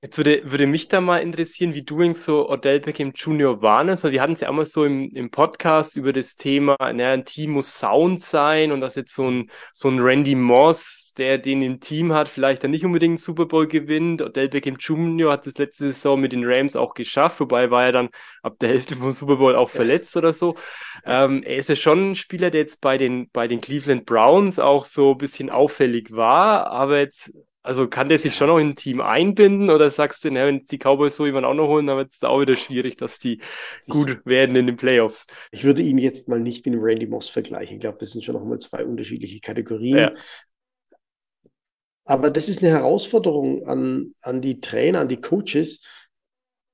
Jetzt würde, würde mich da mal interessieren, wie du so Odell Beckham Jr. warnest, weil wir hatten es ja auch mal so im, im Podcast über das Thema, naja, ein Team muss Sound sein und dass jetzt so ein, so ein Randy Moss, der den im Team hat, vielleicht dann nicht unbedingt einen Super Bowl gewinnt. Odell Beckham Jr. hat das letzte Saison mit den Rams auch geschafft, wobei war er dann ab der Hälfte vom Super Bowl auch verletzt oder so. Ähm, er ist ja schon ein Spieler, der jetzt bei den, bei den Cleveland Browns auch so ein bisschen auffällig war, aber jetzt also kann der sich schon noch in ein Team einbinden oder sagst du, na, wenn die Cowboys so jemanden auch noch holen, dann wird es auch wieder schwierig, dass die gut werden in den Playoffs. Ich würde ihn jetzt mal nicht mit dem Randy Moss vergleichen. Ich glaube, das sind schon noch mal zwei unterschiedliche Kategorien. Ja. Aber das ist eine Herausforderung an, an die Trainer, an die Coaches,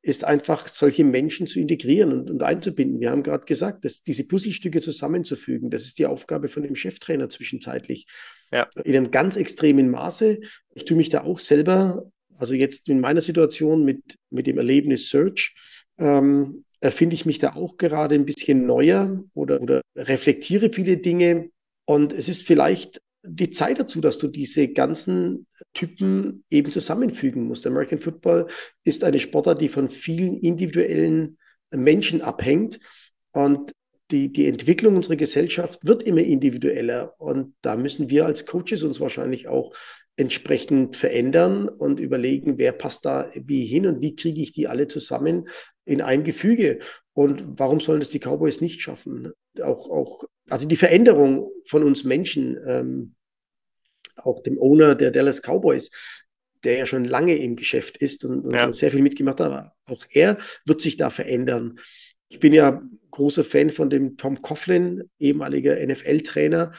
ist einfach solche Menschen zu integrieren und, und einzubinden. Wir haben gerade gesagt, dass diese Puzzlestücke zusammenzufügen, das ist die Aufgabe von dem Cheftrainer zwischenzeitlich. Ja. In einem ganz extremen Maße. Ich tue mich da auch selber, also jetzt in meiner Situation mit, mit dem Erlebnis Search, ähm, erfinde ich mich da auch gerade ein bisschen neuer oder, oder reflektiere viele Dinge. Und es ist vielleicht die Zeit dazu, dass du diese ganzen Typen eben zusammenfügen musst. American Football ist eine Sportart, die von vielen individuellen Menschen abhängt. Und die, die Entwicklung unserer Gesellschaft wird immer individueller und da müssen wir als Coaches uns wahrscheinlich auch entsprechend verändern und überlegen, wer passt da wie hin und wie kriege ich die alle zusammen in ein Gefüge. Und warum sollen das die Cowboys nicht schaffen? Auch, auch, also die Veränderung von uns Menschen, ähm, auch dem Owner der Dallas Cowboys, der ja schon lange im Geschäft ist und, und ja. schon sehr viel mitgemacht hat, aber auch er wird sich da verändern. Ich bin ja großer Fan von dem Tom Coughlin, ehemaliger NFL-Trainer.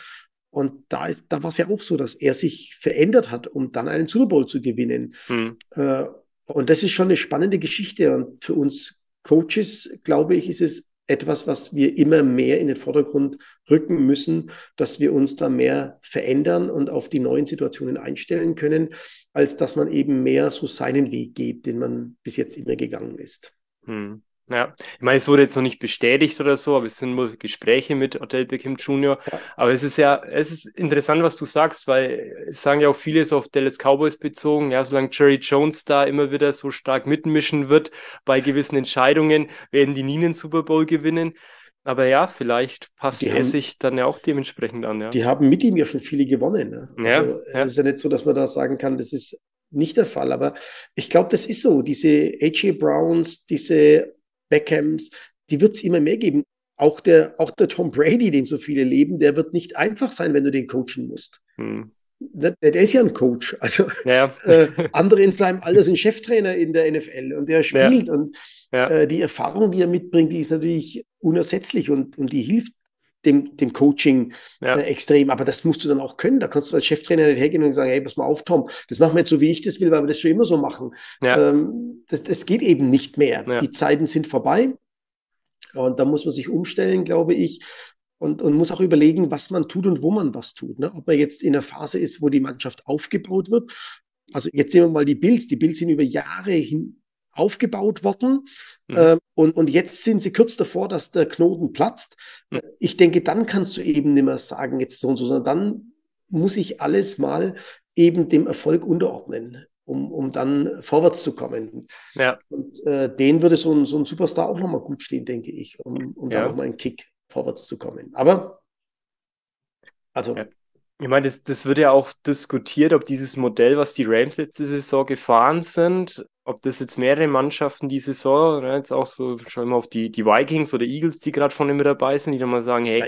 Und da, da war es ja auch so, dass er sich verändert hat, um dann einen Super Bowl zu gewinnen. Hm. Äh, und das ist schon eine spannende Geschichte. Und für uns Coaches, glaube ich, ist es etwas, was wir immer mehr in den Vordergrund rücken müssen, dass wir uns da mehr verändern und auf die neuen Situationen einstellen können, als dass man eben mehr so seinen Weg geht, den man bis jetzt immer gegangen ist. Hm. Ja, ich meine, es wurde jetzt noch nicht bestätigt oder so, aber es sind wohl Gespräche mit Odell Beckham Jr. Ja. Aber es ist ja, es ist interessant, was du sagst, weil es sagen ja auch viele so auf Dallas Cowboys bezogen, ja, solange Jerry Jones da immer wieder so stark mitmischen wird bei gewissen Entscheidungen, werden die nie einen Super Bowl gewinnen. Aber ja, vielleicht passt die er haben, sich dann ja auch dementsprechend an. Ja. Die haben mit ihm ja schon viele gewonnen. Ne? Ja, also, ja. Es ist ja nicht so, dass man da sagen kann, das ist nicht der Fall. Aber ich glaube, das ist so. Diese AJ Browns, diese Beckhams, die wird es immer mehr geben. Auch der, auch der Tom Brady, den so viele leben, der wird nicht einfach sein, wenn du den coachen musst. Hm. Der, der, ist ja ein Coach. Also ja. äh, andere in seinem Alter sind Cheftrainer in der NFL und der spielt. Ja. Und ja. Äh, die Erfahrung, die er mitbringt, die ist natürlich unersetzlich und, und die hilft dem, dem Coaching ja. äh, extrem. Aber das musst du dann auch können. Da kannst du als Cheftrainer nicht hergehen und sagen, hey, pass mal auf, Tom, das machen wir jetzt so, wie ich das will, weil wir das schon immer so machen. Ja. Ähm, das, das geht eben nicht mehr. Ja. Die Zeiten sind vorbei. Und da muss man sich umstellen, glaube ich. Und, und muss auch überlegen, was man tut und wo man was tut. Ne? Ob man jetzt in einer Phase ist, wo die Mannschaft aufgebaut wird. Also jetzt sehen wir mal die Bills. Die Bills sind über Jahre hin aufgebaut worden. Mhm. Äh, und, und jetzt sind sie kurz davor, dass der Knoten platzt. Mhm. Ich denke, dann kannst du eben nicht mehr sagen, jetzt so und so, sondern dann muss ich alles mal eben dem Erfolg unterordnen, um, um dann vorwärts zu kommen. Ja. Und äh, den würde so ein, so ein Superstar auch nochmal gut stehen, denke ich, um, um ja. da nochmal einen Kick vorwärts zu kommen. Aber, also. Ja. Ich meine, das, das wird ja auch diskutiert, ob dieses Modell, was die Rams letzte Saison gefahren sind, ob das jetzt mehrere Mannschaften die Saison, ne, jetzt auch so, schauen wir auf die, die Vikings oder Eagles, die gerade von mit dabei sind, die dann mal sagen, hey,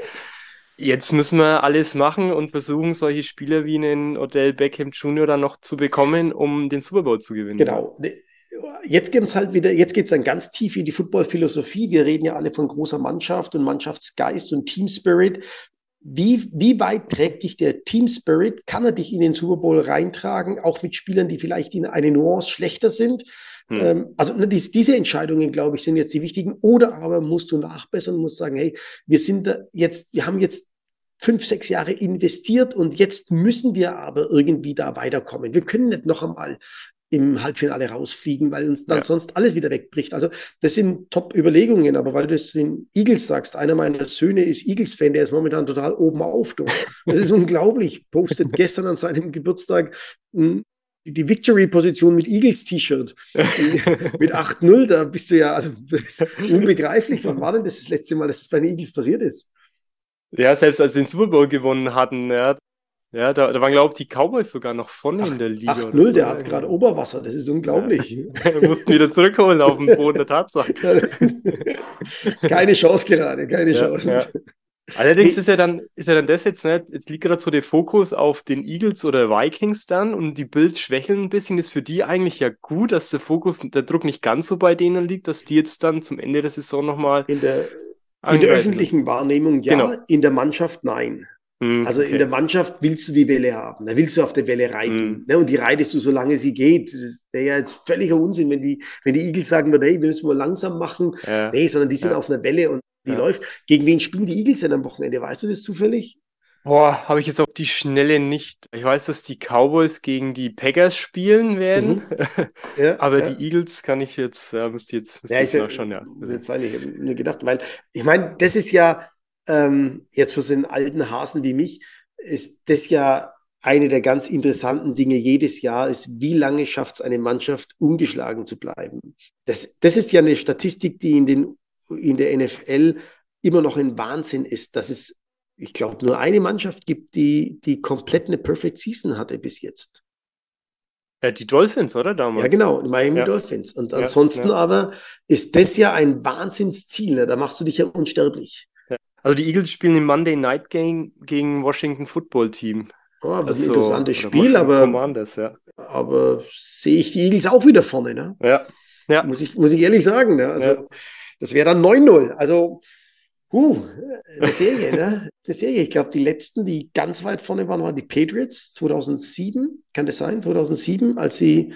jetzt müssen wir alles machen und versuchen, solche Spieler wie einen Odell Beckham Jr. dann noch zu bekommen, um den Super Bowl zu gewinnen. Genau. Jetzt geht es halt wieder, jetzt geht es dann ganz tief in die Football-Philosophie. Wir reden ja alle von großer Mannschaft und Mannschaftsgeist und Team Spirit. Wie, wie weit trägt dich der Team Spirit? Kann er dich in den Super Bowl reintragen, auch mit Spielern, die vielleicht in eine Nuance schlechter sind? Hm. Ähm, also ne, dies, diese Entscheidungen, glaube ich, sind jetzt die wichtigen. Oder aber musst du nachbessern, musst sagen, hey, wir sind jetzt, wir haben jetzt fünf, sechs Jahre investiert und jetzt müssen wir aber irgendwie da weiterkommen. Wir können nicht noch einmal im Halbfinale rausfliegen, weil uns dann ja. sonst alles wieder wegbricht. Also das sind Top-Überlegungen, aber weil du es den Eagles sagst, einer meiner Söhne ist Eagles-Fan, der ist momentan total oben auf. Du. Das ist unglaublich. Postet gestern an seinem Geburtstag hm, die Victory-Position mit Eagles-T-Shirt. mit 8-0, da bist du ja, also unbegreiflich. Wann war denn das das letzte Mal, dass es bei den Eagles passiert ist? Ja, selbst als sie den Super Bowl gewonnen hatten, ja, ja, da, da waren, glaube ich, die Cowboys sogar noch vorne in der Liga. 8-0, so. der hat gerade Oberwasser, das ist unglaublich. Ja. mussten wieder zurückholen auf den Boden der Tatsache. keine Chance gerade, keine ja, Chance. Ja. Allerdings ist ja dann, ist ja dann das jetzt nicht, jetzt liegt gerade so der Fokus auf den Eagles oder Vikings dann und die Bills schwächeln ein bisschen, ist für die eigentlich ja gut, dass der Fokus, der Druck nicht ganz so bei denen liegt, dass die jetzt dann zum Ende der Saison nochmal. In der, in der öffentlichen Wahrnehmung ja, genau. in der Mannschaft nein. Hm, also okay. in der Mannschaft willst du die Welle haben, da willst du auf der Welle reiten. Mm. Ne? Und die reitest du, solange sie geht. Wäre ja jetzt völliger Unsinn, wenn die, wenn die Eagles sagen würden, hey, wir müssen mal langsam machen. Ja. Nee, sondern die sind ja. auf einer Welle und die ja. läuft. Gegen wen spielen die Eagles denn am Wochenende? Weißt du das zufällig? Boah, habe ich jetzt auf die Schnelle nicht. Ich weiß, dass die Cowboys gegen die Packers spielen werden. Mhm. Ja, Aber die Eagles kann ich jetzt, ja, müsste jetzt, müsste ja, ich nachschauen, ja. Jetzt eigentlich mir gedacht, weil ich meine, das ist ja, ähm, jetzt für so einen alten Hasen wie mich, ist das ja eine der ganz interessanten Dinge jedes Jahr ist, wie lange schafft es eine Mannschaft, ungeschlagen zu bleiben. Das, das ist ja eine Statistik, die in, den, in der NFL immer noch ein Wahnsinn ist, dass es, ich glaube, nur eine Mannschaft gibt, die, die komplett eine Perfect Season hatte bis jetzt. Ja, die Dolphins, oder damals? Ja, genau, Miami ja. Dolphins. Und ansonsten ja, ja. aber ist das ja ein Wahnsinnsziel. Ne? Da machst du dich ja unsterblich. Also die Eagles spielen im Monday Night Game gegen Washington Football Team. Oh, das ist ein interessantes Spiel, aber, ja. aber sehe ich die Eagles auch wieder vorne. Ne? Ja. ja. Muss, ich, muss ich ehrlich sagen. Ne? Also, ja. Das wäre dann 9-0. Also, huh, eine Serie. ne? Eine Serie. Ich glaube, die letzten, die ganz weit vorne waren, waren die Patriots 2007. Kann das sein? 2007, als sie,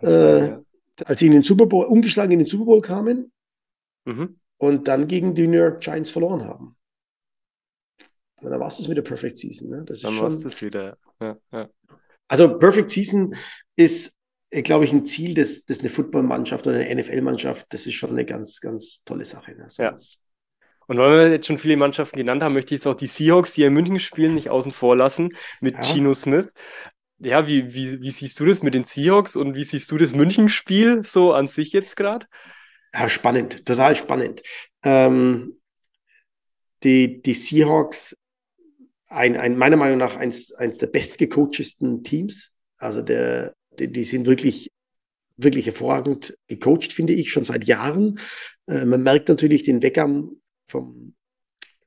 äh, sein, ja. als sie in den Super Bowl, umgeschlagen in den Super Bowl kamen. Mhm und dann gegen die New York Giants verloren haben. Und dann war es das mit der Perfect Season. Ne? Das dann war es das wieder. Ja, ja. Also Perfect Season ist, äh, glaube ich, ein Ziel, das, das eine Footballmannschaft oder eine NFL-Mannschaft, das ist schon eine ganz, ganz tolle Sache. Ne? So ja. Und weil wir jetzt schon viele Mannschaften genannt haben, möchte ich jetzt auch die Seahawks, die in München spielen, nicht außen vor lassen mit ja. Gino Smith. Ja, wie, wie, wie siehst du das mit den Seahawks und wie siehst du das München-Spiel so an sich jetzt gerade? Ja, spannend, total spannend. Ähm, die, die Seahawks, ein, ein, meiner Meinung nach eins, eins der bestgecoachesten Teams. Also der, die, die sind wirklich, wirklich hervorragend gecoacht, finde ich, schon seit Jahren. Äh, man merkt natürlich den Weggang vom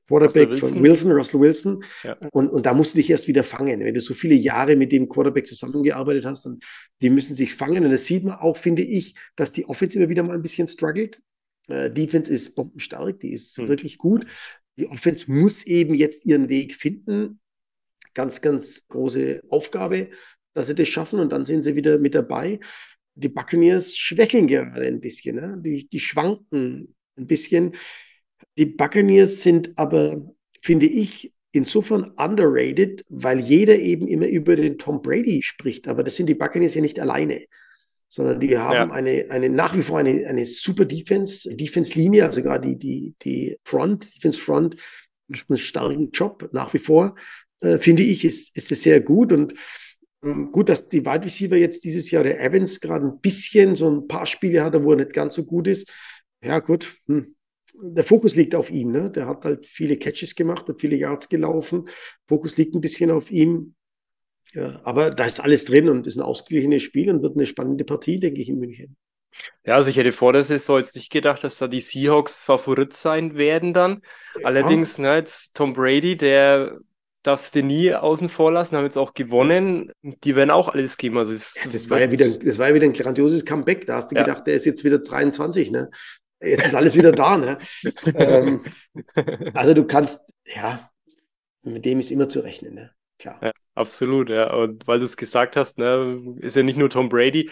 Quarterback Wilson. von Wilson, Russell Wilson. Ja. Und, und da musst du dich erst wieder fangen. Wenn du so viele Jahre mit dem Quarterback zusammengearbeitet hast, dann die müssen sich fangen. Und das sieht man auch, finde ich, dass die Offense immer wieder mal ein bisschen struggelt. Äh, Defense ist bombenstark, die ist hm. wirklich gut. Die Offense muss eben jetzt ihren Weg finden. Ganz, ganz große Aufgabe, dass sie das schaffen und dann sind sie wieder mit dabei. Die Buccaneers schwächeln gerade ein bisschen. Ne? Die, die schwanken ein bisschen. Die Buccaneers sind aber, finde ich, insofern underrated, weil jeder eben immer über den Tom Brady spricht. Aber das sind die Buccaneers ja nicht alleine, sondern die haben ja. eine, eine nach wie vor eine, eine super Defense, Defense-Linie, also gerade die, die, die Front, Defense Front, macht einen starken Job nach wie vor. äh, finde ich, ist, ist es sehr gut und ähm, Gut, dass die Wide Receiver jetzt dieses Jahr, der Evans gerade ein bisschen, so ein paar Spiele hatte, wo er nicht ganz so gut ist. Ja, gut. Hm. Der Fokus liegt auf ihm. Ne? Der hat halt viele Catches gemacht, hat viele Yards gelaufen. Fokus liegt ein bisschen auf ihm. Ja, aber da ist alles drin und ist ein ausgeglichenes Spiel und wird eine spannende Partie, denke ich, in München. Ja, also ich hätte vor der Saison jetzt nicht gedacht, dass da die Seahawks Favorit sein werden dann. Ja. Allerdings, ne, jetzt Tom Brady, der darfst du nie außen vor lassen, haben jetzt auch gewonnen. Die werden auch alles geben. Also es, das, war ja wieder, das war ja wieder ein grandioses Comeback. Da hast du ja. gedacht, der ist jetzt wieder 23, ne? Jetzt ist alles wieder da, ne? ähm, also du kannst, ja, mit dem ist immer zu rechnen, ne? Klar. Ja, absolut, ja. Und weil du es gesagt hast, ne, ist ja nicht nur Tom Brady,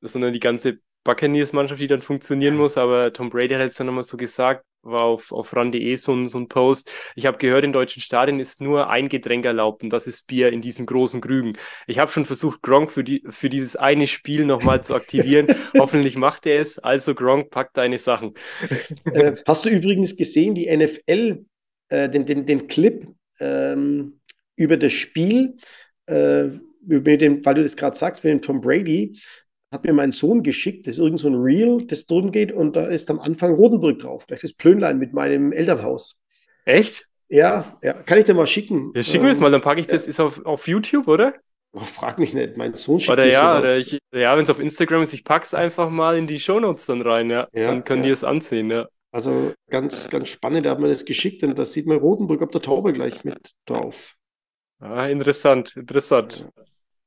sondern die ganze Buccaneers-Mannschaft, die dann funktionieren muss. Aber Tom Brady hat jetzt dann nochmal so gesagt, war auf, auf ran.de so, ein, so ein Post. Ich habe gehört, in deutschen Stadien ist nur ein Getränk erlaubt und das ist Bier in diesen großen Krügen. Ich habe schon versucht, Gronk für, die, für dieses eine Spiel nochmal zu aktivieren. Hoffentlich macht er es. Also Gronk, pack deine Sachen. Äh, hast du übrigens gesehen, die NFL, äh, den, den, den Clip ähm, über das Spiel, äh, mit dem, weil du das gerade sagst, mit dem Tom Brady, hat mir mein Sohn geschickt, das ist irgend so ein Reel, das drum geht und da ist am Anfang Rodenburg drauf, das Plönlein mit meinem Elternhaus. Echt? Ja, ja, kann ich dir mal schicken. Ja, schick mir das mal, dann packe ich das, ja. ist auf, auf YouTube, oder? Oh, frag mich nicht, mein Sohn schickt Oder ja, oder ich, ja, wenn es auf Instagram ist, ich pack's einfach mal in die Shownotes dann rein, ja. ja dann können ja. die es ansehen, ja. Also ganz, ganz spannend, da hat man das geschickt und da sieht man Rotenburg auf der Taube gleich mit drauf. Ah, interessant, interessant. Ja.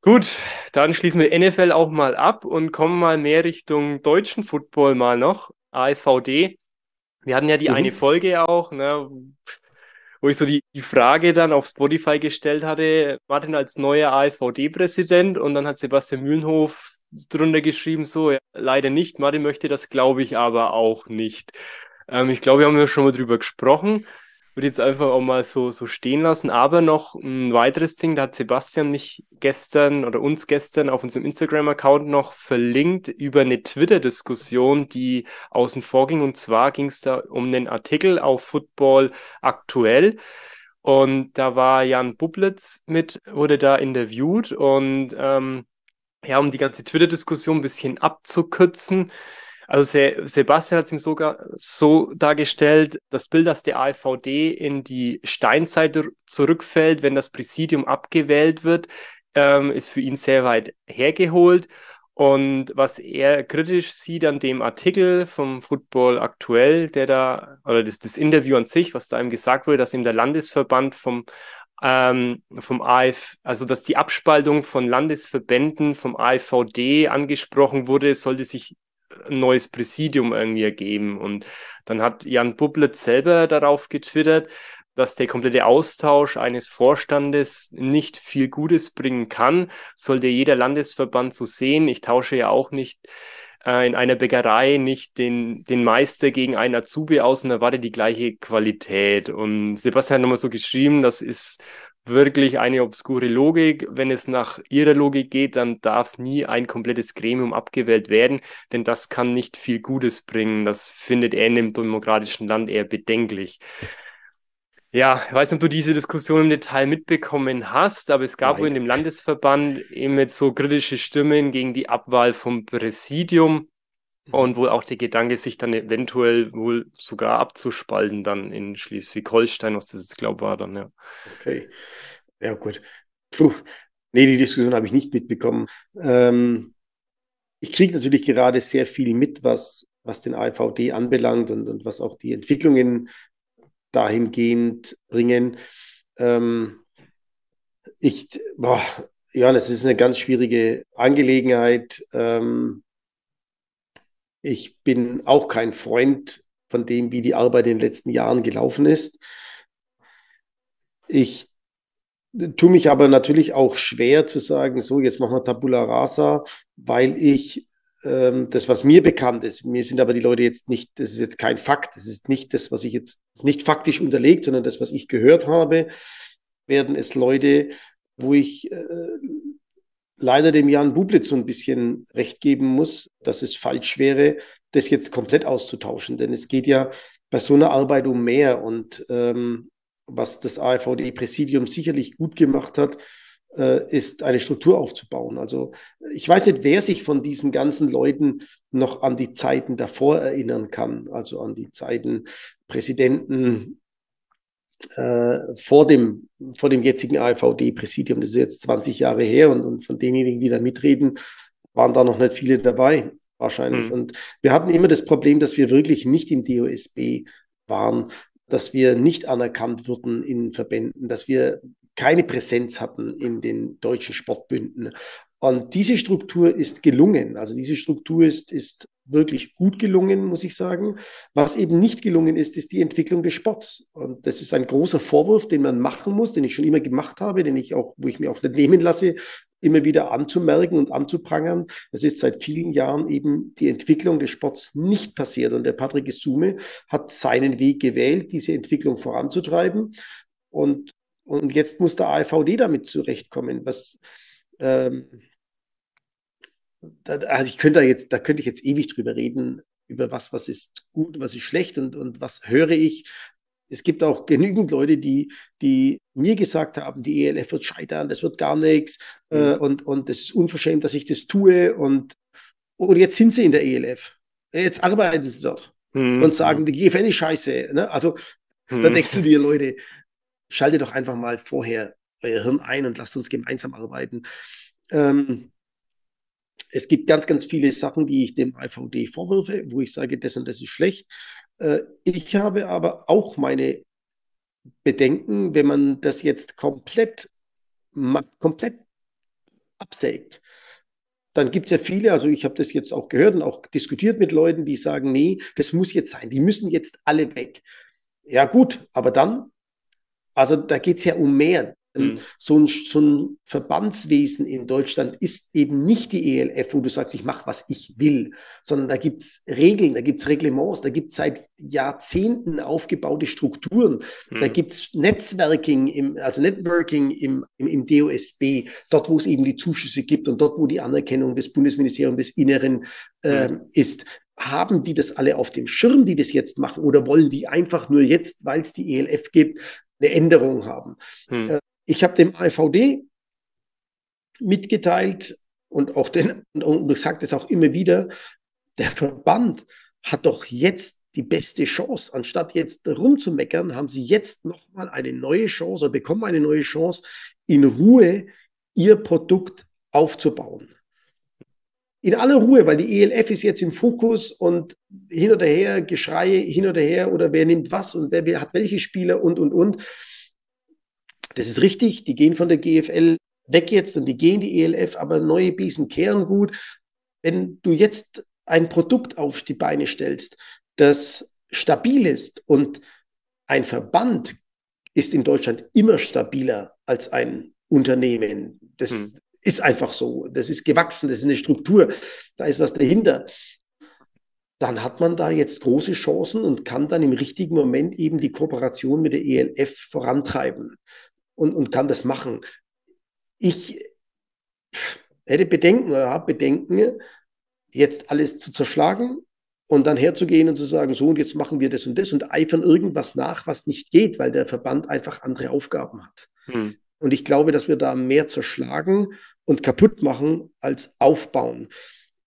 Gut, dann schließen wir NFL auch mal ab und kommen mal mehr Richtung deutschen Football mal noch. AFVD. Wir hatten ja die mhm. eine Folge auch, ne, wo ich so die, die Frage dann auf Spotify gestellt hatte, Martin als neuer AFVD-Präsident und dann hat Sebastian Mühlenhof drunter geschrieben, so, ja, leider nicht, Martin möchte das, glaube ich, aber auch nicht. Ähm, ich glaube, wir haben ja schon mal drüber gesprochen würde jetzt einfach auch mal so, so stehen lassen. Aber noch ein weiteres Ding, da hat Sebastian mich gestern oder uns gestern auf unserem Instagram-Account noch verlinkt über eine Twitter-Diskussion, die außen vor ging. Und zwar ging es da um einen Artikel auf Football aktuell. Und da war Jan Bublitz mit, wurde da interviewt und ähm, ja, um die ganze Twitter-Diskussion ein bisschen abzukürzen, also Sebastian hat es ihm sogar so dargestellt, das Bild, dass der AfVD in die Steinzeit zurückfällt, wenn das Präsidium abgewählt wird, ähm, ist für ihn sehr weit hergeholt. Und was er kritisch sieht an dem Artikel vom Football aktuell, der da, oder das, das Interview an sich, was da ihm gesagt wurde, dass ihm der Landesverband vom ähm, vom AF, also dass die Abspaltung von Landesverbänden vom AfVD angesprochen wurde, sollte sich ein neues Präsidium irgendwie ergeben. Und dann hat Jan Bublitz selber darauf getwittert, dass der komplette Austausch eines Vorstandes nicht viel Gutes bringen kann, sollte jeder Landesverband so sehen. Ich tausche ja auch nicht äh, in einer Bäckerei nicht den, den Meister gegen einen Azubi aus und erwarte die gleiche Qualität. Und Sebastian hat nochmal so geschrieben, das ist wirklich eine obskure Logik. Wenn es nach ihrer Logik geht, dann darf nie ein komplettes Gremium abgewählt werden, denn das kann nicht viel Gutes bringen. Das findet er in einem demokratischen Land eher bedenklich. Ja, ich weiß nicht, ob du diese Diskussion im Detail mitbekommen hast, aber es gab Nein. wohl in dem Landesverband eben jetzt so kritische Stimmen gegen die Abwahl vom Präsidium. Und wohl auch der Gedanke, sich dann eventuell wohl sogar abzuspalten dann in Schleswig-Holstein, was das jetzt, glaube war dann, ja. Okay. Ja, gut. Puh. Nee, die Diskussion habe ich nicht mitbekommen. Ähm, ich kriege natürlich gerade sehr viel mit, was, was den AVD anbelangt und, und was auch die Entwicklungen dahingehend bringen. Ähm, ich, boah, ja, das ist eine ganz schwierige Angelegenheit. Ähm, ich bin auch kein Freund von dem, wie die Arbeit in den letzten Jahren gelaufen ist. Ich tue mich aber natürlich auch schwer zu sagen, so, jetzt machen wir Tabula Rasa, weil ich ähm, das, was mir bekannt ist, mir sind aber die Leute jetzt nicht, das ist jetzt kein Fakt, das ist nicht das, was ich jetzt, nicht faktisch unterlegt, sondern das, was ich gehört habe, werden es Leute, wo ich äh, leider dem Jan Bublitz so ein bisschen recht geben muss, dass es falsch wäre, das jetzt komplett auszutauschen. Denn es geht ja bei so einer Arbeit um mehr. Und ähm, was das AfVD-Präsidium sicherlich gut gemacht hat, äh, ist eine Struktur aufzubauen. Also ich weiß nicht, wer sich von diesen ganzen Leuten noch an die Zeiten davor erinnern kann, also an die Zeiten Präsidenten äh, vor, dem, vor dem jetzigen AfVD-Präsidium. Das ist jetzt 20 Jahre her und, und von denjenigen, die da mitreden, waren da noch nicht viele dabei, wahrscheinlich. Mhm. Und wir hatten immer das Problem, dass wir wirklich nicht im DOSB waren, dass wir nicht anerkannt wurden in Verbänden, dass wir keine Präsenz hatten in den deutschen Sportbünden. Und diese Struktur ist gelungen. Also diese Struktur ist, ist wirklich gut gelungen, muss ich sagen. Was eben nicht gelungen ist, ist die Entwicklung des Sports. Und das ist ein großer Vorwurf, den man machen muss, den ich schon immer gemacht habe, den ich auch, wo ich mir auch nicht nehmen lasse, immer wieder anzumerken und anzuprangern. Es ist seit vielen Jahren eben die Entwicklung des Sports nicht passiert. Und der Patrick Isume hat seinen Weg gewählt, diese Entwicklung voranzutreiben. Und, und jetzt muss der AfVD damit zurechtkommen. Was, ähm, also ich könnte da jetzt, da könnte ich jetzt ewig drüber reden, über was, was ist gut, was ist schlecht und, und was höre ich es gibt auch genügend Leute, die, die mir gesagt haben, die ELF wird scheitern, das wird gar nichts äh, mhm. äh, und, und das ist unverschämt, dass ich das tue und, und jetzt sind sie in der ELF. Jetzt arbeiten sie dort mhm. und sagen, die GFN ist scheiße. Ne? Also mhm. da denkst du dir, Leute, schalte doch einfach mal vorher euer Hirn ein und lasst uns gemeinsam arbeiten. Ähm, es gibt ganz, ganz viele Sachen, die ich dem IVD vorwürfe, wo ich sage, das und das ist schlecht. Äh, ich habe aber auch meine Bedenken, wenn man das jetzt komplett, komplett absägt. Dann gibt es ja viele, also ich habe das jetzt auch gehört und auch diskutiert mit Leuten, die sagen, nee, das muss jetzt sein, die müssen jetzt alle weg. Ja gut, aber dann, also da geht es ja um mehr. Mhm. So, ein, so ein Verbandswesen in Deutschland ist eben nicht die ELF, wo du sagst, ich mache, was ich will, sondern da gibt es Regeln, da gibt es Reglements, da gibt es seit Jahrzehnten aufgebaute Strukturen, mhm. da gibt es Netzwerking, im, also Networking im, im, im DOSB, dort, wo es eben die Zuschüsse gibt und dort, wo die Anerkennung des Bundesministeriums des Inneren äh, mhm. ist haben die das alle auf dem Schirm, die das jetzt machen, oder wollen die einfach nur jetzt, weil es die ELF gibt, eine Änderung haben? Hm. Ich habe dem AVD mitgeteilt und auch den, und ich sage das auch immer wieder, der Verband hat doch jetzt die beste Chance. Anstatt jetzt rumzumeckern, haben sie jetzt nochmal eine neue Chance oder bekommen eine neue Chance, in Ruhe ihr Produkt aufzubauen. In aller Ruhe, weil die ELF ist jetzt im Fokus und hin oder her, Geschreie hin oder her oder wer nimmt was und wer, wer hat welche Spieler und, und, und. Das ist richtig, die gehen von der GFL weg jetzt und die gehen die ELF, aber neue Besen kehren gut. Wenn du jetzt ein Produkt auf die Beine stellst, das stabil ist und ein Verband ist in Deutschland immer stabiler als ein Unternehmen. Das hm. ist einfach so. Das ist gewachsen, das ist eine Struktur, da ist was dahinter. Dann hat man da jetzt große Chancen und kann dann im richtigen Moment eben die Kooperation mit der ELF vorantreiben und, und kann das machen. Ich hätte Bedenken oder habe Bedenken, jetzt alles zu zerschlagen und dann herzugehen und zu sagen, so und jetzt machen wir das und das und eifern irgendwas nach, was nicht geht, weil der Verband einfach andere Aufgaben hat. Hm. Und ich glaube, dass wir da mehr zerschlagen und kaputt machen als aufbauen.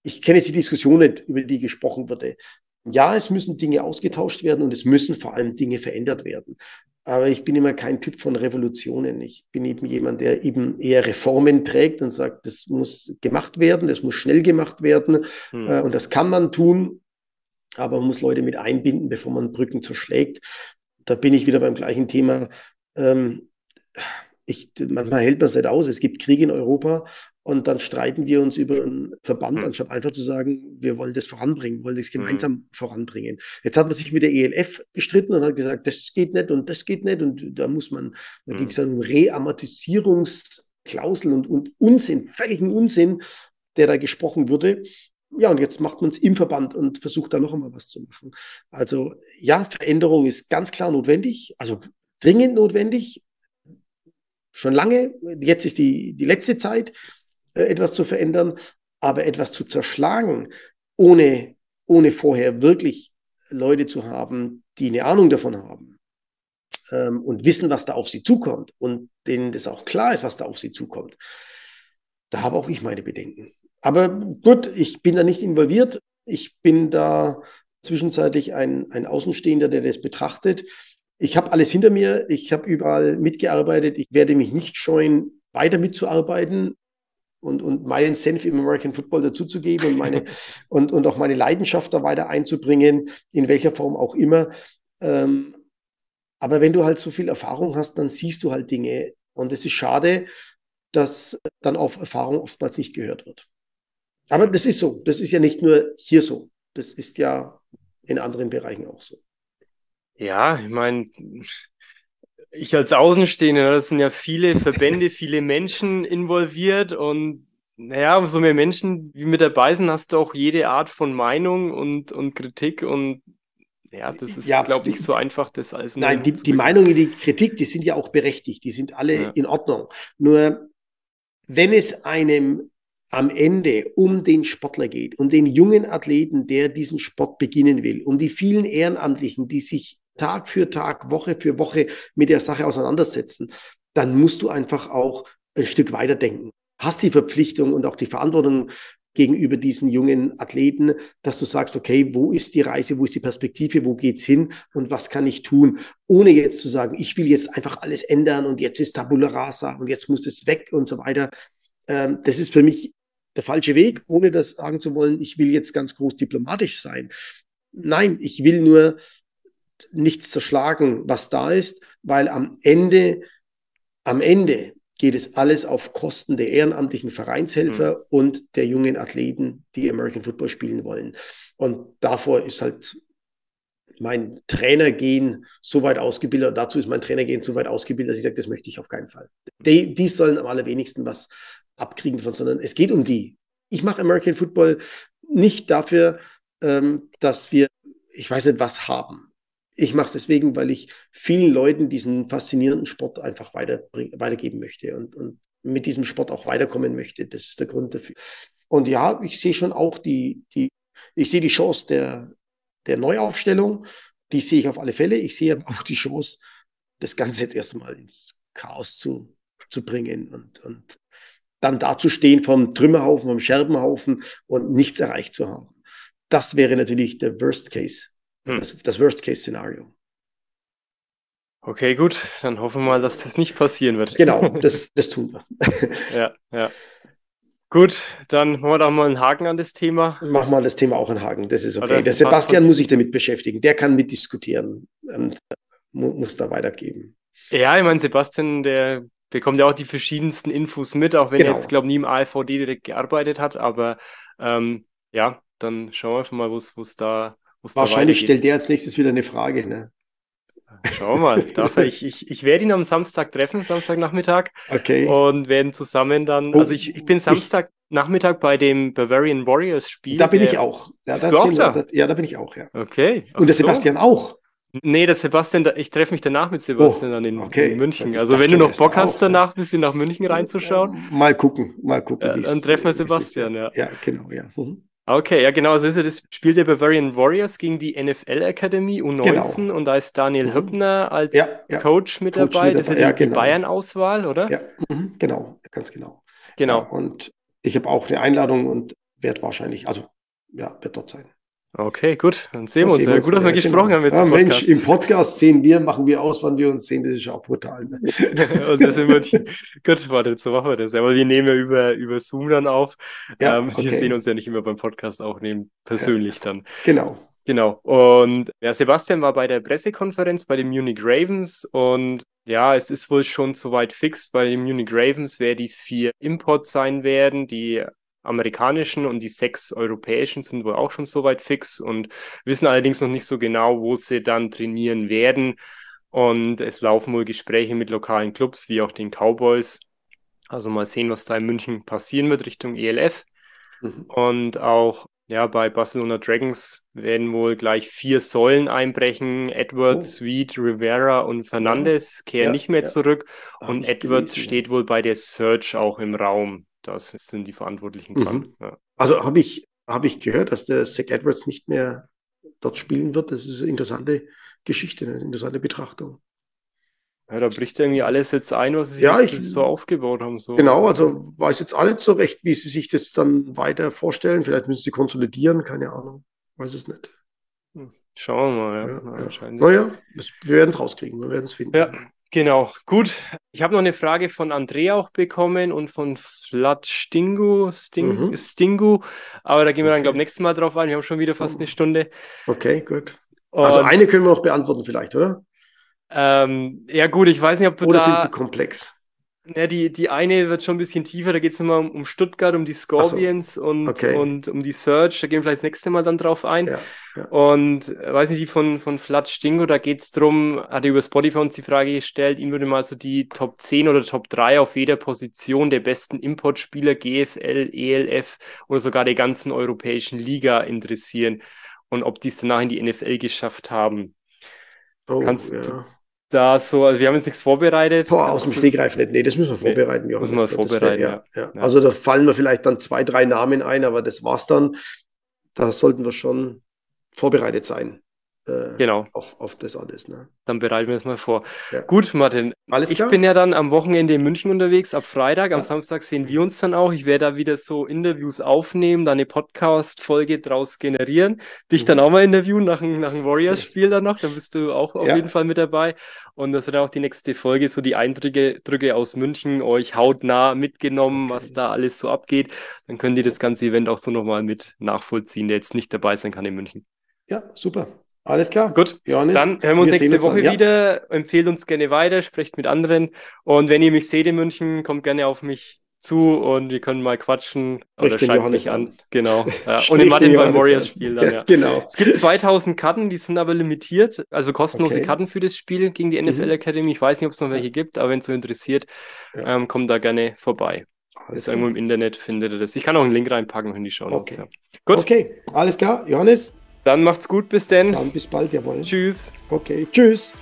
Ich kenne jetzt die Diskussion nicht, über die gesprochen wurde. Ja, es müssen Dinge ausgetauscht werden und es müssen vor allem Dinge verändert werden. Aber ich bin immer kein Typ von Revolutionen. Ich bin eben jemand, der eben eher Reformen trägt und sagt, das muss gemacht werden, das muss schnell gemacht werden. Hm. Äh, und das kann man tun, aber man muss Leute mit einbinden, bevor man Brücken zerschlägt. Da bin ich wieder beim gleichen Thema. Ähm, ich, manchmal hält man es nicht aus. Es gibt Kriege in Europa und dann streiten wir uns über einen Verband, mhm. anstatt einfach zu sagen, wir wollen das voranbringen, wollen das gemeinsam mhm. voranbringen. Jetzt hat man sich mit der ELF gestritten und hat gesagt, das geht nicht und das geht nicht. Und da muss man, da ging es dann um Reamortisierungsklauseln und, und Unsinn, völligen Unsinn, der da gesprochen wurde. Ja, und jetzt macht man es im Verband und versucht da noch einmal was zu machen. Also ja, Veränderung ist ganz klar notwendig, also dringend notwendig. Schon lange, jetzt ist die, die letzte Zeit. Äh, etwas zu verändern, aber etwas zu zerschlagen, ohne, ohne vorher wirklich Leute zu haben, die eine Ahnung davon haben. ähm, und wissen, was da auf sie zukommt und denen das auch klar ist, was da auf sie zukommt, da habe auch ich meine Bedenken. Aber gut, ich bin da nicht involviert. Ich bin da zwischenzeitlich ein, ein Außenstehender, der das betrachtet. Ich habe alles hinter mir. Ich habe überall mitgearbeitet. Ich werde mich nicht scheuen, weiter mitzuarbeiten und, und meinen Senf im American Football dazuzugeben und, meine, und, und auch meine Leidenschaft da weiter einzubringen, in welcher Form auch immer. Ähm, aber wenn du halt so viel Erfahrung hast, dann siehst du halt Dinge. Und es ist schade, dass dann auf Erfahrung oftmals nicht gehört wird. Aber das ist so. Das ist ja nicht nur hier so. Das ist ja in anderen Bereichen auch so. Ja, ich meine, ich als Außenstehender, das sind ja viele Verbände, viele Menschen involviert und naja, umso mehr Menschen wie mit dabei sind, hast du auch jede Art von Meinung und, und Kritik und ja, das ist, ja, glaube ich, so einfach, das alles. Nein, die, die Meinungen, die Kritik, die sind ja auch berechtigt, die sind alle ja. in Ordnung. Nur wenn es einem am Ende um den Sportler geht, um den jungen Athleten, der diesen Sport beginnen will, um die vielen Ehrenamtlichen, die sich Tag für Tag, Woche für Woche mit der Sache auseinandersetzen, dann musst du einfach auch ein Stück weiterdenken. Hast die Verpflichtung und auch die Verantwortung gegenüber diesen jungen Athleten, dass du sagst, okay, wo ist die Reise, wo ist die Perspektive, wo geht's hin und was kann ich tun, ohne jetzt zu sagen, ich will jetzt einfach alles ändern und jetzt ist Tabula Rasa und jetzt muss das weg und so weiter. Ähm, das ist für mich der falsche Weg, ohne das sagen zu wollen, ich will jetzt ganz groß diplomatisch sein. Nein, ich will nur nichts zerschlagen, was da ist, weil am Ende, am Ende geht es alles auf Kosten der ehrenamtlichen Vereinshelfer mhm. und der jungen Athleten, die American Football spielen wollen. Und davor ist halt mein Trainergehen so weit ausgebildet, dazu ist mein Trainergehen so weit ausgebildet, dass ich sage, das möchte ich auf keinen Fall. Die, die sollen am allerwenigsten was abkriegen davon, sondern es geht um die. Ich mache American Football nicht dafür, ähm, dass wir, ich weiß nicht, was haben. Ich mache es deswegen, weil ich vielen Leuten diesen faszinierenden Sport einfach weiter, weitergeben möchte und, und mit diesem Sport auch weiterkommen möchte. Das ist der Grund dafür. Und ja, ich sehe schon auch die, die, ich sehe die Chance der, der Neuaufstellung. Die sehe ich auf alle Fälle. Ich sehe auch die Chance, das Ganze jetzt erstmal ins Chaos zu, zu bringen und, und dann dazustehen vom Trümmerhaufen, vom Scherbenhaufen und nichts erreicht zu haben. Das wäre natürlich der Worst Case, hm. das, das Worst Case Szenario. Okay, gut, dann hoffen wir mal, dass das nicht passieren wird. Genau, das, das tun wir. ja, ja. Gut, dann machen wir doch mal einen Haken an das Thema. Machen wir das Thema auch einen Haken, das ist okay. Der Sebastian muss sich damit beschäftigen, der kann mitdiskutieren und muss da weitergeben. Ja, ich meine, Sebastian, der bekommt ja auch die verschiedensten Infos mit, auch wenn genau. er jetzt, glaube ich, nie im ALVD direkt gearbeitet hat. Aber ähm, ja, dann schauen wir einfach mal, wo es da Wahrscheinlich stellt der als nächstes wieder eine Frage. Ne? Schauen wir mal. Ich, ich, ich werde ihn am Samstag treffen, Samstagnachmittag. Okay. Und werden zusammen dann. Oh, also ich, ich bin Samstagnachmittag bei dem Bavarian Warriors Spiel. Da bin ich auch. Ja, da, auch da? ja, da bin ich auch, ja. Okay. Und der Sebastian so. auch. Nee, der Sebastian, ich treffe mich danach mit Sebastian oh, dann in, okay. in München. Also wenn du noch Bock hast, auch, danach ein bisschen nach München reinzuschauen. Mal gucken, mal gucken. Ja, dann treffen wir Sebastian, ja. Ja, genau, ja. Mhm. Okay, ja genau, das ist ja das Spiel der Bavarian Warriors gegen die NFL Akademie U19 genau. und da ist Daniel mhm. Höppner als ja, ja. Coach mit Coach dabei. Mit das ist ja die genau. Bayern-Auswahl, oder? Ja, mhm. genau, ganz genau. Genau. und ich habe auch eine Einladung und werde wahrscheinlich, also ja, wird dort sein. Okay, gut, dann sehen wir uns. Ja, gut, dass wir gesprochen haben. Jetzt ja, Mensch, im Podcast sehen wir, machen wir aus, wann wir uns sehen. Das ist auch brutal. Ne? und das in München. gut, warte, so machen wir das. Aber wir nehmen ja über, über Zoom dann auf. Ja, ähm, okay. Wir sehen uns ja nicht immer beim Podcast auch nehmen, persönlich ja. dann. Genau. Genau. Und ja, Sebastian war bei der Pressekonferenz bei den Munich Ravens und ja, es ist wohl schon soweit fix bei den Munich Ravens, wer die vier Imports sein werden, die amerikanischen und die sechs europäischen sind wohl auch schon soweit fix und wissen allerdings noch nicht so genau, wo sie dann trainieren werden. Und es laufen wohl Gespräche mit lokalen Clubs wie auch den Cowboys. Also mal sehen, was da in München passieren wird Richtung ELF. Mhm. Und auch ja, bei Barcelona Dragons werden wohl gleich vier Säulen einbrechen. Edwards, oh. Sweet, Rivera und Fernandes kehren ja, nicht mehr ja. zurück. Und Edwards gelesen, steht wohl bei der Search auch im Raum. Das sind die Verantwortlichen dran. Mhm. Ja. Also habe ich, hab ich gehört, dass der Zach Edwards nicht mehr dort spielen wird. Das ist eine interessante Geschichte, eine interessante Betrachtung. Ja, da bricht irgendwie alles jetzt ein, was sie Ja, sich ich- so aufgebaut haben. So. Genau, also weiß jetzt nicht so recht, wie sie sich das dann weiter vorstellen. Vielleicht müssen sie konsolidieren, keine Ahnung. Weiß es nicht. Schauen wir mal, ja. Ja, ja. Naja, wir werden es rauskriegen, wir werden es finden. Ja, genau. Gut. Ich habe noch eine Frage von Andrea auch bekommen und von Vlad Stingu, Sting, Mhm. Stingu. Aber da gehen wir dann, Okay. glaube ich, nächstes Mal drauf ein. Wir haben schon wieder fast Oh. eine Stunde. Okay, gut. Also Und, eine können wir noch beantworten vielleicht, oder? ähm, ja, gut, ich weiß nicht, ob du Oder sind da. sie komplex? Ja, die, die eine wird schon ein bisschen tiefer, da geht es nochmal um, um Stuttgart, um die Scorpions und, okay. und um die Surge. Da gehen wir vielleicht das nächste Mal dann drauf ein. Ja, ja. Und äh, weiß nicht, die von, von Vlad Stingo, da geht es darum, hat er über Spotify uns die Frage gestellt, ihn würde mal so die Top 10 oder Top 3 auf jeder Position der besten Importspieler, GFL, ELF oder sogar der ganzen europäischen Liga interessieren und ob die es danach in die NFL geschafft haben. Oh, Kannst ja. Da so, also wir haben jetzt nichts vorbereitet. Boah, aus dem Stegreif nicht. Nee, das müssen wir Nee, vorbereiten. Johannes. muss man Das wär- vorbereiten, ja, ja. Ja. Also da fallen mir vielleicht dann zwei, drei Namen ein, aber das war's dann. Da sollten wir schon vorbereitet sein. Äh, Genau, auf, auf das alles. Ne? dann bereiten wir es mal vor. Ja. Gut, Martin, Alles Ich klar? bin ja dann am Wochenende in München unterwegs, ab Freitag. Am Ja. Samstag sehen wir uns dann auch. Ich werde da wieder so Interviews aufnehmen, da eine Podcast-Folge draus generieren. Dich Mhm. dann auch mal interviewen nach dem, nach Warriors-Spiel dann noch. Dann bist du auch auf Ja. jeden Fall mit dabei. Und das wird auch die nächste Folge, so die Eindrücke Drücke aus München, euch hautnah mitgenommen, Okay. was da alles so abgeht. Dann könnt ihr das ganze Event auch so nochmal mit nachvollziehen, der jetzt nicht dabei sein kann in München. Ja, super. Alles klar. Gut, Johannes, Dann hören wir uns wir nächste dann. Woche Ja. wieder. Empfehlt uns gerne weiter, sprecht mit anderen. Und wenn ihr mich seht in München, kommt gerne auf mich zu und wir können mal quatschen oder Sprecht den schreibt mich an. an. Genau. Ja. Und den Martin beim Warriors-Spiel an. dann, Ja, ja. Genau. Es gibt 2000 Karten, die sind aber limitiert, also kostenlose Okay. Karten für das Spiel gegen die NFL Mhm. Academy. Ich weiß nicht, ob es noch welche gibt, aber wenn es so interessiert, Ja. ähm, kommt da gerne vorbei. Alles Ist irgendwo im Internet, findet ihr das. Ich kann auch einen Link reinpacken in die Notes. Okay. Ja. Gut, Okay, alles klar. Johannes, dann macht's gut, bis denn. dann bis bald. Jawohl. Tschüss. Okay, tschüss.